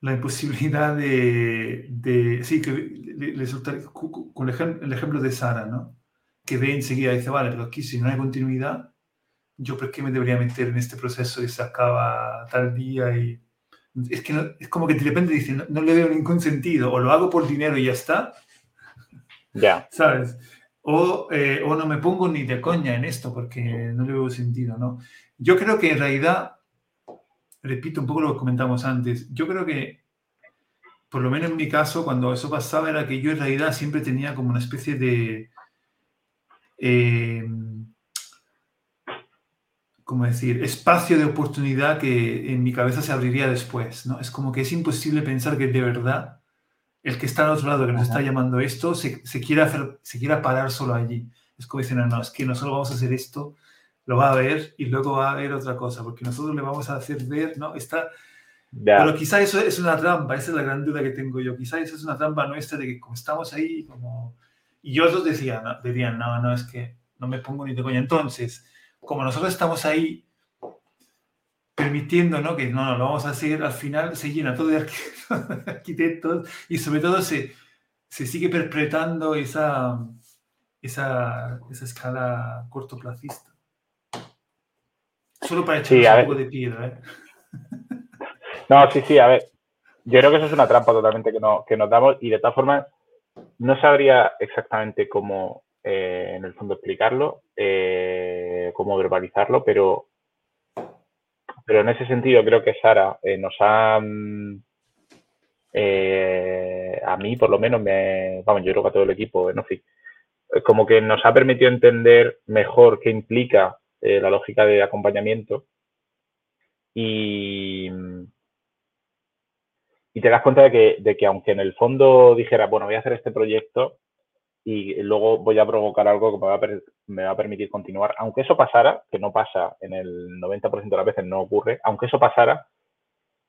la imposibilidad de, sí, que le, con el ejemplo, de Sara, ¿no? Que ve enseguida y dice, vale, pero aquí si no hay continuidad, yo por qué me debería meter en este proceso y se acaba tal día y... Es que es como que de repente dice, no, le veo ningún sentido, o lo hago por dinero y ya está. Ya. ¿Sabes? O, eh, o no me pongo ni de coña en esto porque no le veo sentido, ¿no? Yo creo que en realidad repito un poco lo que comentamos antes, yo creo que, por lo menos en mi caso, cuando eso pasaba, era que yo en realidad siempre tenía como una especie de... Eh, ¿cómo decir? Espacio de oportunidad que en mi cabeza se abriría después, ¿no? Es como que es imposible pensar que de verdad el que está al otro lado, que nos está llamando esto, se, se, quiera hacer, se quiera parar solo allí. Es como dicen, no, no, es que nosotros vamos a hacer esto lo va a ver y luego va a ver otra cosa, porque nosotros le vamos a hacer ver, ¿no? Está... Pero quizá eso es una trampa, esa es la gran duda que tengo yo. Quizá eso es una trampa nuestra de que como estamos ahí, como... Y otros decían, no, dirían, no, no, es que no me pongo ni de coña. Entonces, como nosotros estamos ahí permitiendo, ¿no? Que no, no, lo vamos a hacer, al final se llena todo de arquitectos y sobre todo se, se sigue perpetrando esa, esa, esa escala cortoplacista. Solo para echar un poco de piedra, ¿eh? No, sí, sí, a ver. Yo creo que eso es una trampa totalmente que, no, que nos damos y de todas formas no sabría exactamente cómo eh, en el fondo explicarlo, eh, cómo verbalizarlo, pero, pero en ese sentido creo que Sara nos ha, mm, a mí por lo menos, me, vamos, yo creo que a todo el equipo, no sé, como que nos ha permitido entender mejor qué implica eh, la lógica de acompañamiento. Y, y te das cuenta de que, de que, aunque en el fondo dijera, bueno, voy a hacer este proyecto y luego voy a provocar algo que me va, a me va a permitir continuar. Aunque eso pasara, que no pasa en el 90% de las veces, no ocurre, aunque eso pasara,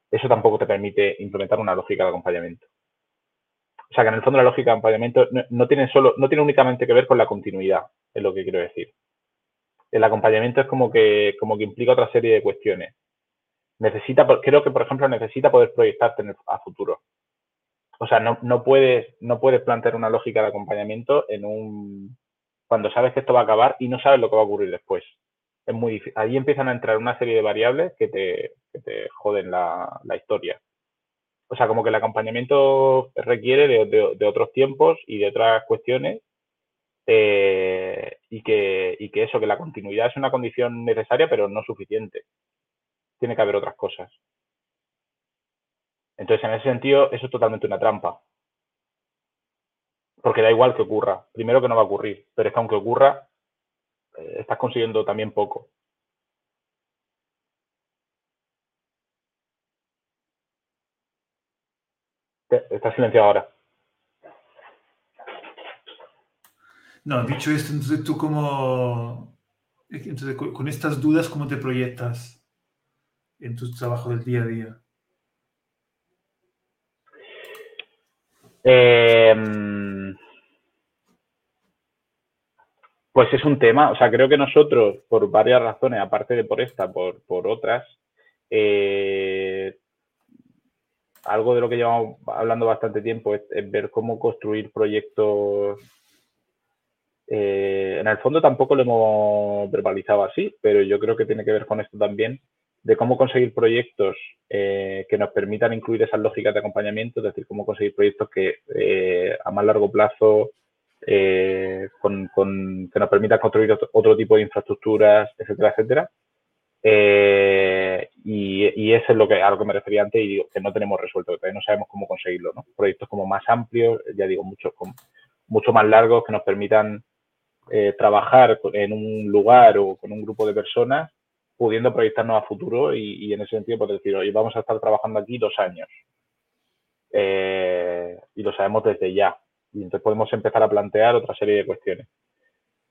eso tampoco te permite implementar una lógica de acompañamiento. O sea que en el fondo la lógica de acompañamiento no, tiene solo, no tiene únicamente que ver con la continuidad, es lo que quiero decir. El acompañamiento es como que, como que implica otra serie de cuestiones. Necesita, creo que por ejemplo necesita poder proyectarte a futuro. O sea, no, no, puedes, no puedes plantear una lógica de acompañamiento en un cuando sabes que esto va a acabar y no sabes lo que va a ocurrir después. Es muy difícil. Ahí empiezan a entrar una serie de variables que te, que te joden la, la historia o sea, como que el acompañamiento requiere de, otros tiempos y de otras cuestiones eh, y, que, y que eso, que la continuidad es una condición necesaria pero no suficiente. Tiene que haber otras cosas. Entonces, en ese sentido, eso es totalmente una trampa. Porque da igual que ocurra. Primero que no va a ocurrir, pero es que aunque ocurra, eh, estás consiguiendo también poco. Está silenciado ahora. No, dicho esto, entonces tú como, entonces con estas dudas, ¿cómo te proyectas en tu trabajo del día a día? Em, pues es un tema, o sea, creo que nosotros, por varias razones, aparte de por esta, por, por otras, eh, algo de lo que llevamos hablando bastante tiempo es, ver cómo construir proyectos. Eh, en el fondo tampoco lo hemos verbalizado así, pero yo creo que tiene que ver con esto también, de cómo conseguir proyectos eh, que nos permitan incluir esas lógicas de acompañamiento, es decir, cómo conseguir proyectos que eh, a más largo plazo con, que nos permitan construir otro, tipo de infraestructuras, etcétera, etcétera. Eh, y, eso es lo que, a lo que me refería antes y digo que no tenemos resuelto, que todavía no sabemos cómo conseguirlo. ¿no? Proyectos como más amplios, ya digo, mucho, mucho más largos que nos permitan eh, trabajar en un lugar o con un grupo de personas pudiendo proyectarnos a futuro y, en ese sentido pues decir, oye, vamos a estar trabajando aquí dos años. Eh, y lo sabemos desde ya. Y entonces podemos empezar a plantear otra serie de cuestiones.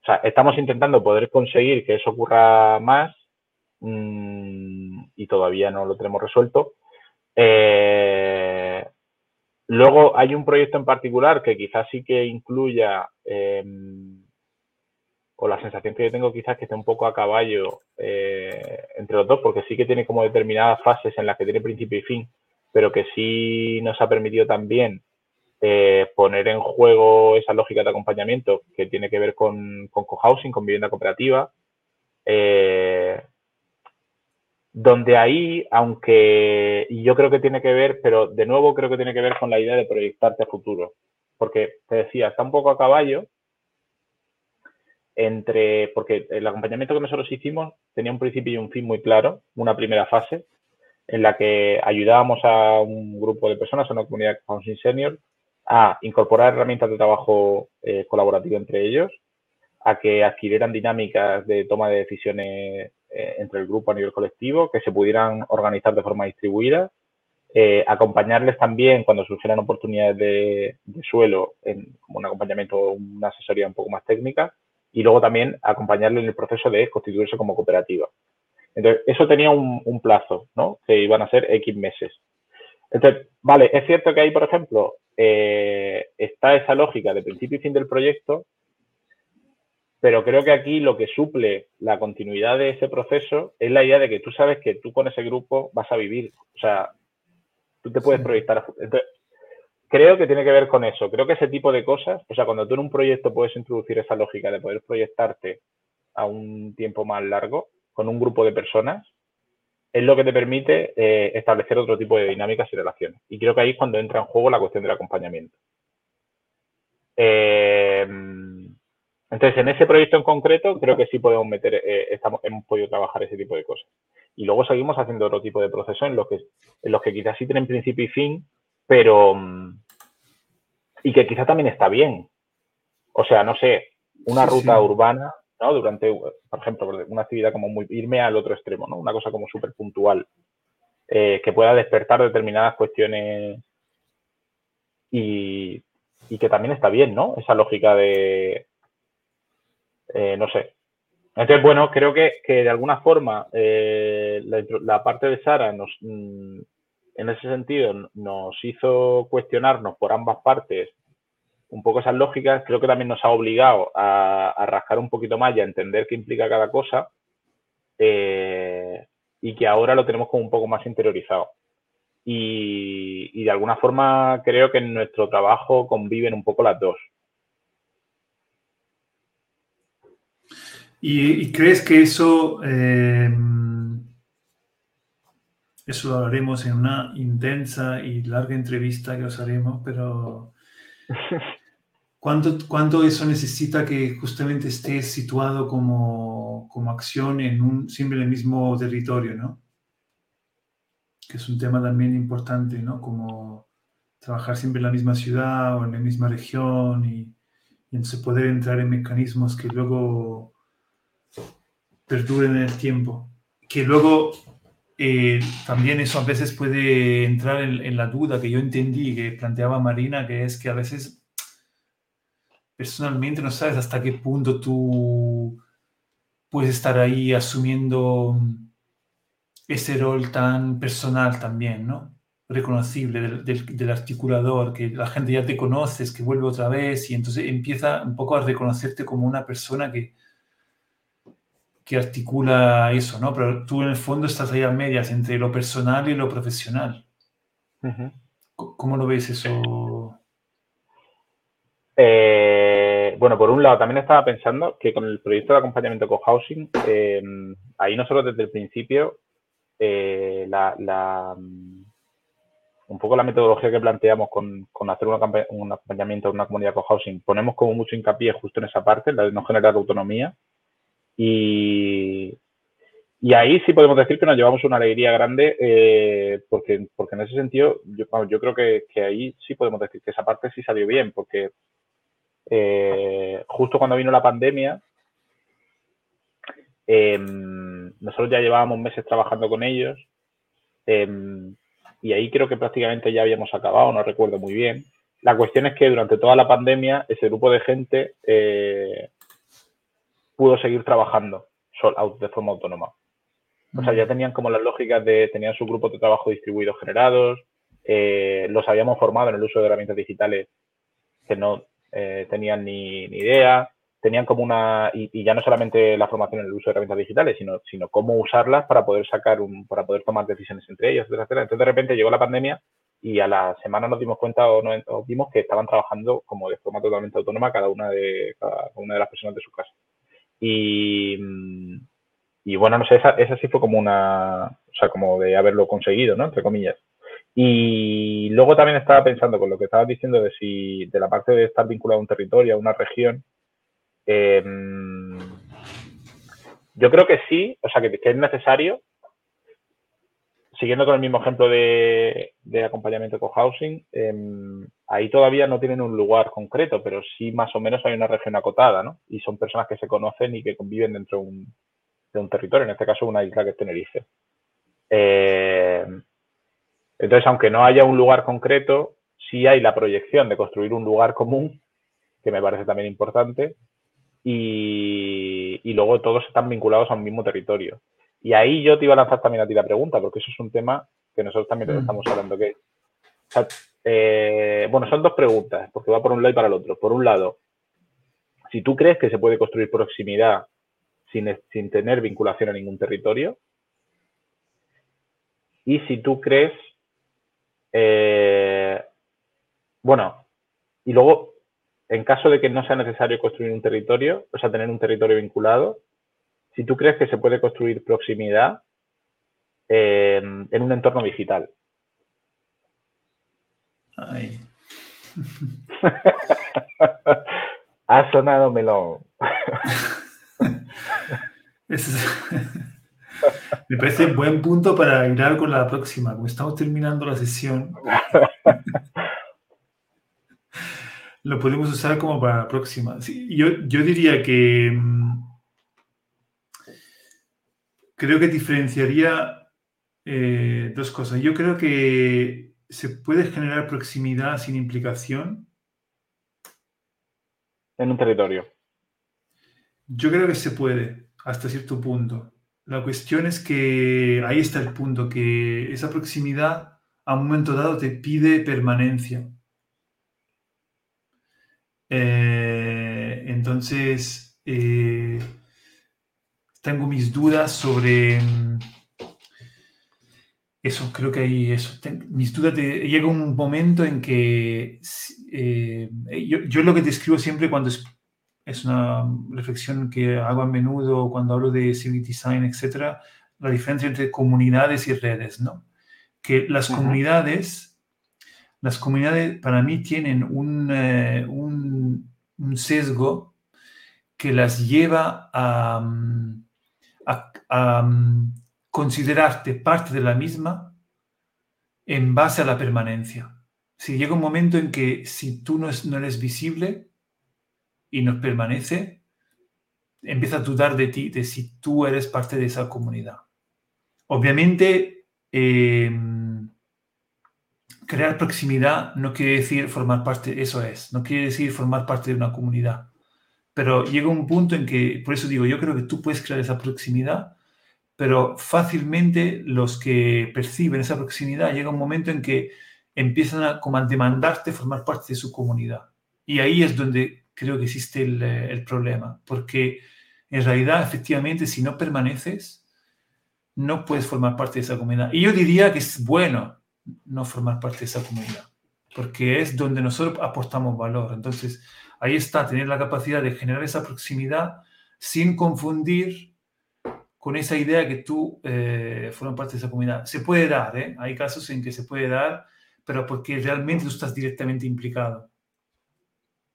O sea, estamos intentando poder conseguir que eso ocurra más Mm, y todavía no lo tenemos resuelto. Eh, luego hay un proyecto en particular que quizás sí que incluya, em, o la sensación que yo tengo quizás que esté un poco a caballo eh, entre los dos, porque sí que tiene como determinadas fases en las que tiene principio y fin, pero que sí nos ha permitido también eh, poner en juego esa lógica de acompañamiento que tiene que ver con, con cohousing, con vivienda cooperativa. Eh, donde ahí, aunque yo creo que tiene que ver, pero de nuevo creo que tiene que ver con la idea de proyectarte a futuro, porque te decía, está un poco a caballo entre, porque el acompañamiento que nosotros hicimos tenía un principio y un fin muy claro, una primera fase en la que ayudábamos a un grupo de personas, a una comunidad de Housing Senior, a incorporar herramientas de trabajo eh, colaborativo entre ellos, a que adquirieran dinámicas de toma de decisiones eh, entre el grupo a nivel colectivo, que se pudieran organizar de forma distribuida, eh, acompañarles también cuando surgieran oportunidades de, suelo, en, como un acompañamiento una asesoría un poco más técnica, y luego también acompañarles en el proceso de constituirse como cooperativa. Entonces, eso tenía un, plazo, ¿no? Que iban a ser X meses. Entonces, vale, es cierto que ahí, por ejemplo, eh, está esa lógica de principio y fin del proyecto, pero creo que aquí lo que suple la continuidad de ese proceso es la idea de que tú sabes que tú con ese grupo vas a vivir. O sea, tú te puedes proyectar. Entonces, creo que tiene que ver con eso. Creo que ese tipo de cosas, o sea, cuando tú en un proyecto puedes introducir esa lógica de poder proyectarte a un tiempo más largo con un grupo de personas, es lo que te permite eh, establecer otro tipo de dinámicas y relaciones. Y creo que ahí es cuando entra en juego la cuestión del acompañamiento. Eh, entonces, en ese proyecto en concreto, creo que sí podemos meter, eh, estamos, hemos podido trabajar ese tipo de cosas. Y luego seguimos haciendo otro tipo de procesos en los que, en los que quizás sí tienen principio y fin, pero. Y que quizás también está bien. O sea, no sé, una ruta urbana, ¿no? Durante, por ejemplo, una actividad como muy, irme al otro extremo, ¿no? Una cosa como súper puntual, eh, que pueda despertar determinadas cuestiones y y que también está bien, ¿no? Esa lógica de, eh, no sé. Entonces, bueno, creo que, de alguna forma eh, la, parte de Sara nos, mm, en ese sentido nos hizo cuestionarnos por ambas partes un poco esas lógicas. Creo que también nos ha obligado a, rascar un poquito más y a entender qué implica cada cosa eh, y que ahora lo tenemos como un poco más interiorizado. y de alguna forma creo que en nuestro trabajo conviven un poco las dos. ¿Y, crees que eso, eh, eso lo haremos en una intensa y larga entrevista que os haremos, pero ¿cuánto, cuánto eso necesita que justamente esté situado como, como acción en un siempre en el mismo territorio, ¿no? Que es un tema también importante, ¿no? Como trabajar siempre en la misma ciudad o en la misma región y, y entonces poder entrar en mecanismos que luego perduren en el tiempo. Que luego eh, también eso a veces puede entrar en, la duda que yo entendí, que planteaba Marina, que es que a veces personalmente no sabes hasta qué punto tú puedes estar ahí asumiendo ese rol tan personal también, ¿no? reconocible del, del, articulador, que la gente ya te conoces, que vuelve otra vez y entonces empieza un poco a reconocerte como una persona que, que articula eso, ¿no? Pero tú en el fondo estás ahí a medias entre lo personal y lo profesional. ¿Cómo lo ves eso? Eh, bueno, por un lado, también estaba pensando que con el proyecto de acompañamiento co-housing, eh, ahí nosotros desde el principio, eh, la, un poco la metodología que planteamos con, hacer un, acompañamiento de una comunidad co-housing, ponemos como mucho hincapié justo en esa parte, la de no generar autonomía, y, y ahí sí podemos decir que nos llevamos una alegría grande, eh, porque, porque en ese sentido, yo, yo creo que, que, ahí sí podemos decir que esa parte sí salió bien, porque eh, justo cuando vino la pandemia, em, nosotros ya llevábamos meses trabajando con ellos, em, y ahí creo que prácticamente ya habíamos acabado, no recuerdo muy bien. La cuestión es que durante toda la pandemia, ese grupo de gente eh, pudo seguir trabajando de forma autónoma. O sea, ya tenían como las lógicas de, tenían su grupo de trabajo distribuidos generados, eh, los habíamos formado en el uso de herramientas digitales que no eh, tenían ni, idea, tenían como una, y, ya no solamente la formación en el uso de herramientas digitales, sino, sino cómo usarlas para poder sacar un, para poder tomar decisiones entre ellos, etcétera, Entonces de repente llegó la pandemia y a la semana nos dimos cuenta o, nos, vimos que estaban trabajando como de forma totalmente autónoma cada una de, cada una de las personas de su casa. Y, y bueno, no sé, esa, esa sí fue como una, o sea, como de haberlo conseguido, ¿no? Entre comillas. Y luego también estaba pensando con lo que estabas diciendo de si de la parte de estar vinculado a un territorio, a una región. Em, yo creo que sí, o sea, que, es necesario. Siguiendo con el mismo ejemplo de, de acompañamiento con housing, em, ahí todavía no tienen un lugar concreto, pero sí más o menos hay una región acotada, ¿no? Y son personas que se conocen y que conviven dentro de un, territorio, en este caso una isla que es Tenerife. Eh, entonces, aunque no haya un lugar concreto, sí hay la proyección de construir un lugar común, que me parece también importante, y, luego todos están vinculados a un mismo territorio. Y ahí yo te iba a lanzar también a ti la pregunta, porque eso es un tema que nosotros también mm. estamos hablando, que eh, bueno, son dos preguntas, porque va por un lado y para el otro. Por un lado, si tú crees que se puede construir proximidad sin, sin tener vinculación a ningún territorio, y si tú crees, eh, bueno, y luego, en caso de que no sea necesario construir un territorio, o sea, tener un territorio vinculado, si tú crees que se puede construir proximidad eh, en un entorno digital. Ay. ha sonado melón. Me parece un buen punto para ir con la próxima. Como estamos terminando la sesión, lo podemos usar como para la próxima. yo, yo diría que mm, creo que diferenciaría eh, dos cosas. Yo creo que se puede generar proximidad sin implicación, en un territorio. Yo creo que se puede, hasta cierto punto. La cuestión es que ahí está el punto, que esa proximidad a un momento dado te pide permanencia. Eh, entonces, eh, tengo mis dudas sobre mm, eso, creo que hay eso. mis dudas de, llega un momento en que eh, yo, yo, lo que describo siempre cuando es, es, una reflexión que hago a menudo cuando hablo de civic design, etcétera, la diferencia entre comunidades y redes, ¿no? Que las comunidades, las comunidades para mí tienen un, un, un sesgo que las lleva a, mm, a, considerarte parte de la misma en base a la permanencia. Si llega un momento en que si tú no, eres visible y no permanece, empieza a dudar de ti, de si tú eres parte de esa comunidad. Obviamente, em, crear proximidad no quiere decir formar parte, eso es, no quiere decir formar parte de una comunidad. Pero llega un punto en que, por eso digo, yo creo que tú puedes crear esa proximidad pero fácilmente los que perciben esa proximidad llega un momento en que empiezan a, como a demandarte formar parte de su comunidad. Y ahí es donde creo que existe el, eh, el, problema, porque en realidad, efectivamente, si no permaneces, no puedes formar parte de esa comunidad. Y yo diría que es bueno no formar parte de esa comunidad, porque es donde nosotros aportamos valor. Entonces, ahí está, tener la capacidad de generar esa proximidad sin confundir con esa idea que tú eh, parte de esa comunidad. Se puede dar, ¿eh? hay casos en que se puede dar, pero porque realmente tú estás directamente implicado,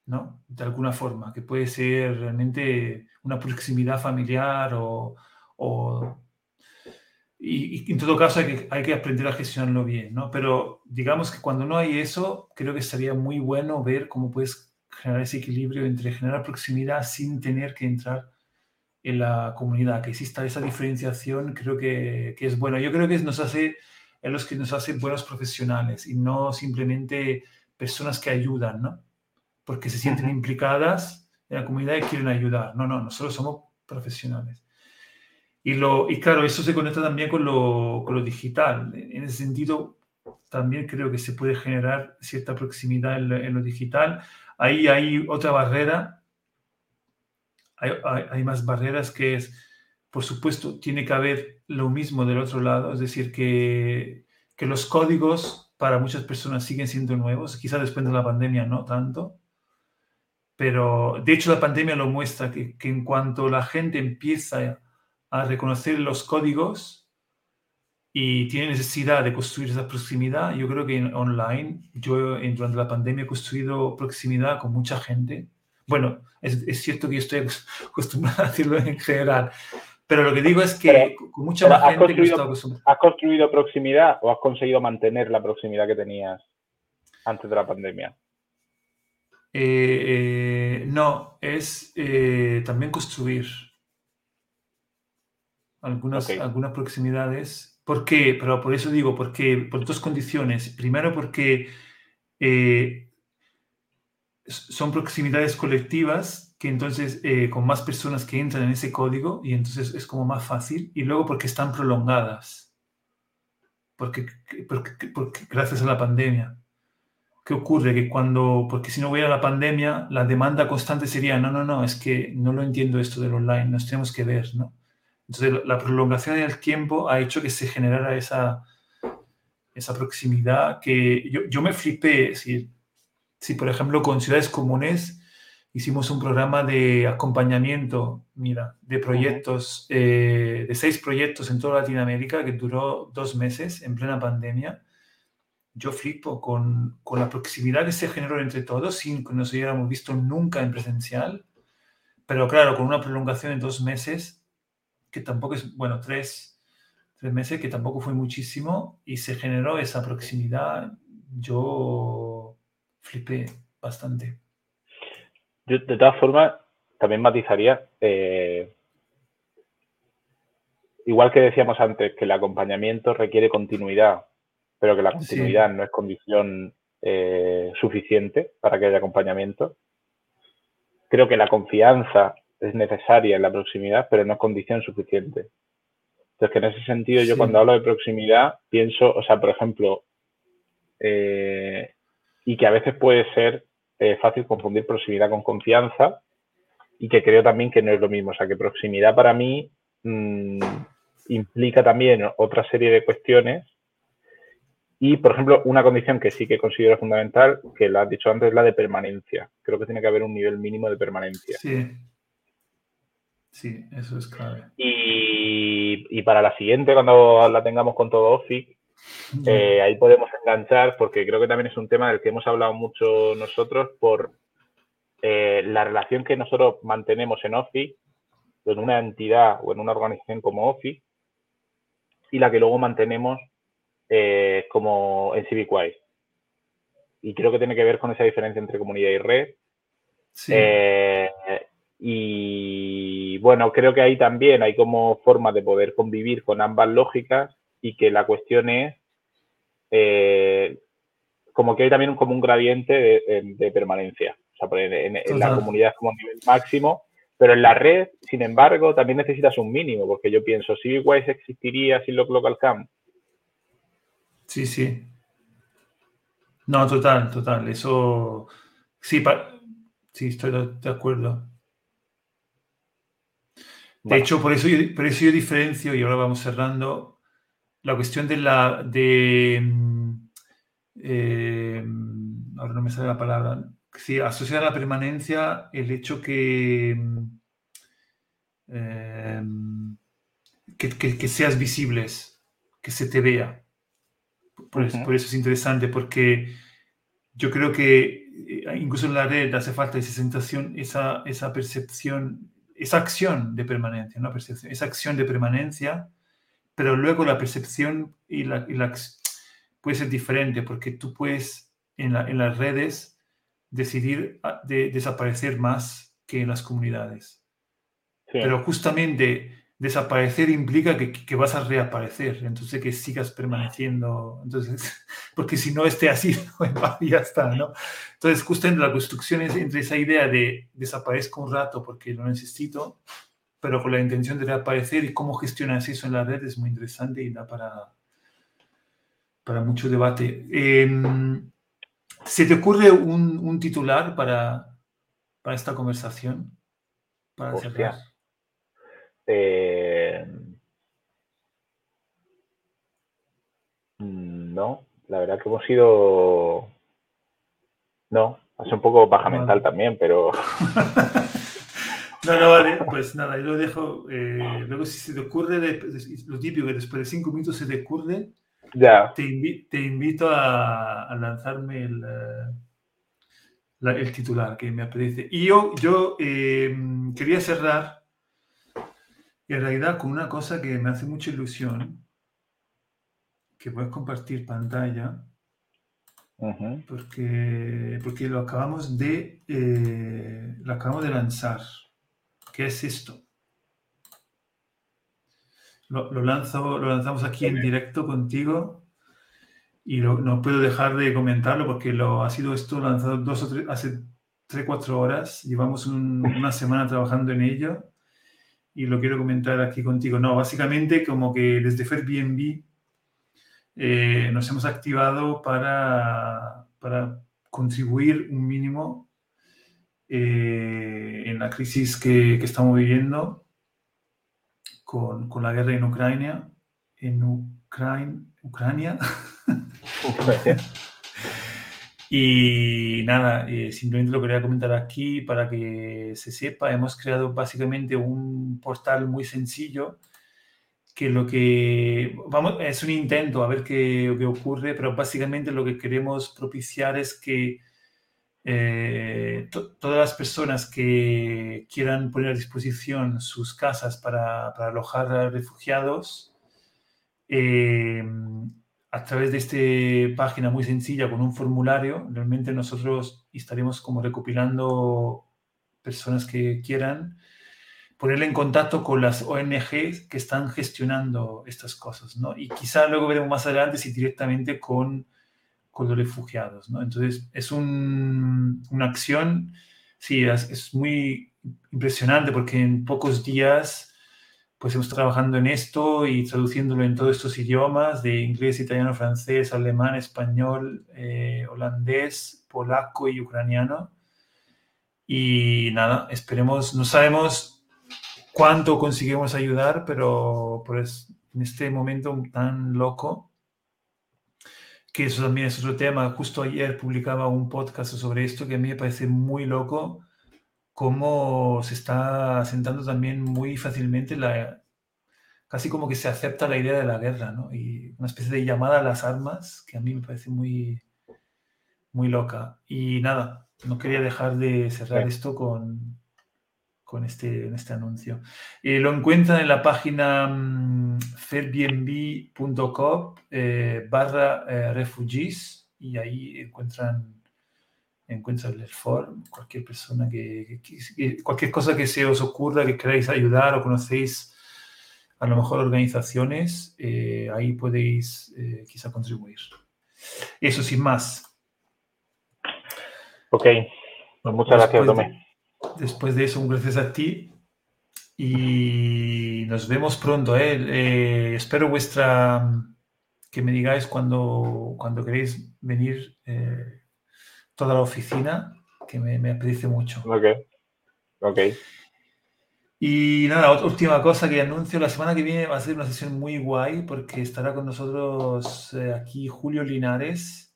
¿no? De alguna forma, que puede ser realmente una proximidad familiar o... y, en todo caso hay que, hay que aprender a gestionarlo bien, ¿no? Pero digamos que cuando no hay eso, creo que sería muy bueno ver cómo puedes generar ese equilibrio entre generar proximidad sin tener que entrar en la comunidad, que exista esa diferenciación, creo que, que, es bueno. Yo creo que nos hace, es los que nos hace buenos profesionales y no simplemente personas que ayudan, ¿no? Porque se sienten implicadas en la comunidad y quieren ayudar. No, no, nosotros somos profesionales. Y, lo, y claro, eso se conecta también con lo, con lo digital. En ese sentido, también creo que se puede generar cierta proximidad en en lo digital. Ahí hay otra barrera hay, más barreras que es, por supuesto, tiene que haber lo mismo del otro lado, es decir, que, que los códigos para muchas personas siguen siendo nuevos, quizás después de la pandemia no tanto, pero de hecho la pandemia lo muestra, que, que en cuanto la gente empieza a reconocer los códigos y tiene necesidad de construir esa proximidad, yo creo que en online, yo durante la pandemia he construido proximidad con mucha gente bueno, es, cierto que yo estoy acostumbrado a decirlo en general, pero lo que digo es que con mucha más gente que ¿Has construido proximidad o has conseguido mantener la proximidad que tenías antes de la pandemia? Eh, eh, no, es eh, también construir algunas, algunas proximidades. ¿Por qué? Pero por eso digo, porque por dos condiciones. Primero, porque son proximidades colectivas que entonces eh, con más personas que entran en ese código y entonces es como más fácil y luego porque están prolongadas porque, porque, gracias a la pandemia ¿qué ocurre? que cuando porque si no hubiera la pandemia la demanda constante sería no, no, no, es que no lo entiendo esto del online nos tenemos que ver ¿no? entonces la prolongación del tiempo ha hecho que se generara esa esa proximidad que yo, yo me flipé, es decir, si, por ejemplo, con ciudades comunes hicimos un programa de acompañamiento, mira, de proyectos, eh, de seis proyectos en toda Latinoamérica que duró dos meses en plena pandemia. Yo flipo con, con la proximidad que se generó entre todos sin que nos hubiéramos visto nunca en presencial, pero claro, con una prolongación de dos meses, que tampoco es, bueno, tres, tres meses, que tampoco fue muchísimo, y se generó esa proximidad. Yo flipé bastante. Yo, de todas formas, también matizaría, eh, igual que decíamos antes, que el acompañamiento requiere continuidad, pero que la continuidad no es condición eh, suficiente para que haya acompañamiento. creo que la confianza es necesaria en la proximidad, pero no es condición suficiente. Entonces, que en ese sentido, yo cuando hablo de proximidad, pienso, o sea, por ejemplo, eh, y que a veces puede ser eh, fácil confundir proximidad con confianza, y que creo también que no es lo mismo. O sea, que proximidad para mí mm, implica también otra serie de cuestiones. Y, por ejemplo, una condición que sí que considero fundamental, que lo has dicho antes, es la de permanencia. Creo que tiene que haber un nivel mínimo de permanencia. Sí. Sí, eso es clave. Y, para la siguiente, cuando la tengamos con todo Office, eh, ahí podemos enganchar, porque creo que también es un tema del que hemos hablado mucho nosotros por eh, la relación que nosotros mantenemos en Office, en una entidad o en una organización como Office, y la que luego mantenemos eh, como en CivicWise. Y creo que tiene que ver con esa diferencia entre comunidad y red. Y bueno, creo que ahí también hay como forma de poder convivir con ambas lógicas y que la cuestión es como que hay también como un gradiente de permanencia en, la comunidad como nivel máximo, pero en la red, sin embargo, también necesitas un mínimo, porque yo pienso, si CivicWise existiría sin los local cam. Sí, sí. No, total, total. Eso, sí, sí estoy de acuerdo. De hecho, por eso, yo, por eso yo diferencio, y ahora vamos cerrando, la cuestión de la, de, mm, eh, ahora no me sale la palabra, sí, asocia a la permanencia el hecho que, em, que, seas visibles, que se te vea. Por, eso, es interesante, porque yo creo que eh, incluso en la red hace falta esa sensación, esa, esa percepción, esa acción de permanencia, ¿no? Percepción, esa acción de permanencia, pero luego la percepción y la, puede ser diferente, porque tú puedes en, en las redes decidir ah, de desaparecer más que en las comunidades. Pero justamente desaparecer implica que, vas a reaparecer, entonces que sigas permaneciendo, entonces, porque si no esté así, ya está, ¿no? Entonces, justamente la construcción es entre esa idea de desaparezco un rato porque lo necesito, pero con la intención de reaparecer y cómo gestionas eso en la red es muy interesante y da para, para mucho debate. Em, ¿Se te ocurre un, titular para, esta conversación? Para cerrar. Eh, mm, no, la verdad que hemos sido. No, hace un poco baja mental también, pero. no, no, vale, pues nada, yo lo dejo. Eh, luego, si se te ocurre, lo típico que después de cinco minutos se te ocurre, te, invito a, lanzarme el, eh, el, titular que me apetece. Y yo, yo em, quería cerrar, en realidad, con una cosa que me hace mucha ilusión, que a compartir pantalla. porque, porque lo acabamos de eh, lo acabamos de lanzar. ¿Qué es esto? lo, lanzo, lo lanzamos aquí en directo contigo y no puedo dejar de comentarlo porque lo ha sido esto lanzado dos o tres, hace 3, 4 horas. Llevamos una semana trabajando en ello y lo quiero comentar aquí contigo. No, básicamente como que desde Airbnb eh, nos hemos activado para, para contribuir un mínimo eh, en la crisis que, que estamos viviendo con, la guerra en Ucrania, en Ucrania. y nada, eh, simplemente lo quería comentar aquí para que se sepa. Hemos creado básicamente un portal muy sencillo que lo que vamos es un intento a ver qué, qué ocurre, pero básicamente lo que queremos propiciar es que eh, todas las personas que quieran poner a disposición sus casas para, alojar a refugiados, eh, a través de esta página muy sencilla con un formulario, realmente nosotros estaremos como recopilando personas que quieran ponerle en contacto con las ONGs que están gestionando estas cosas, ¿no? Y quizá luego veremos más adelante si directamente con con los refugiados. ¿no? Entonces, es una acción sí, es, muy impresionante porque en pocos días pues hemos trabajando en esto y traduciéndolo en todos estos idiomas, de inglés, italiano, francés, alemán, español, eh, holandés, polaco y ucraniano. Y nada, esperemos, no sabemos cuánto conseguimos ayudar, pero pues en este momento tan loco, que eso también es otro tema, justo ayer publicaba un podcast sobre esto que a mí me parece muy loco, cómo se está asentando también muy fácilmente la, casi como que se acepta la idea de la guerra, ¿no? Y una especie de llamada a las armas que a mí me parece muy, muy loca. Y nada, no quería dejar de cerrar esto con, con este, este anuncio. Eh, lo encuentran en la página um, barra eh, refugees y ahí encuentran, encuentran el form, cualquier persona que, cualquier cosa que se os ocurra, que queráis ayudar o conocéis a lo mejor organizaciones, ahí podéis quizá contribuir. Eso sin más. Ok, pues muchas gracias, Tomé. Después de eso, un gracias a ti y nos vemos pronto. ¿eh? Eh, espero vuestra que me digáis cuando, cuando queréis venir eh, toda la oficina, que me, me apetece mucho. Ok, ok. Y nada, última cosa que anuncio, la semana que viene va a ser una sesión muy guay porque estará con nosotros aquí Julio Linares,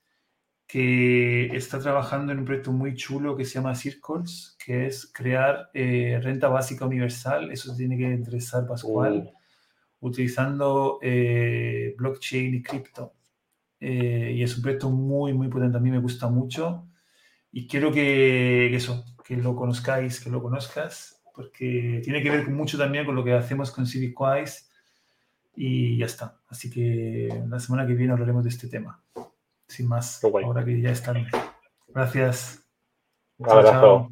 que está trabajando en un proyecto muy chulo que se llama Circles, que es crear eh, renta básica universal. Eso tiene que interesar Pascual, uh. utilizando eh, blockchain y cripto. Eh, y es un proyecto muy, muy potente. A mí me gusta mucho. Y quiero que, que, eso, que lo conozcáis, que lo conozcas, porque tiene que ver mucho también con lo que hacemos con CivicWise. Y ya está. Así que la semana que viene hablaremos de este tema sin más, ahora que ya están. Gracias. Un abrazo.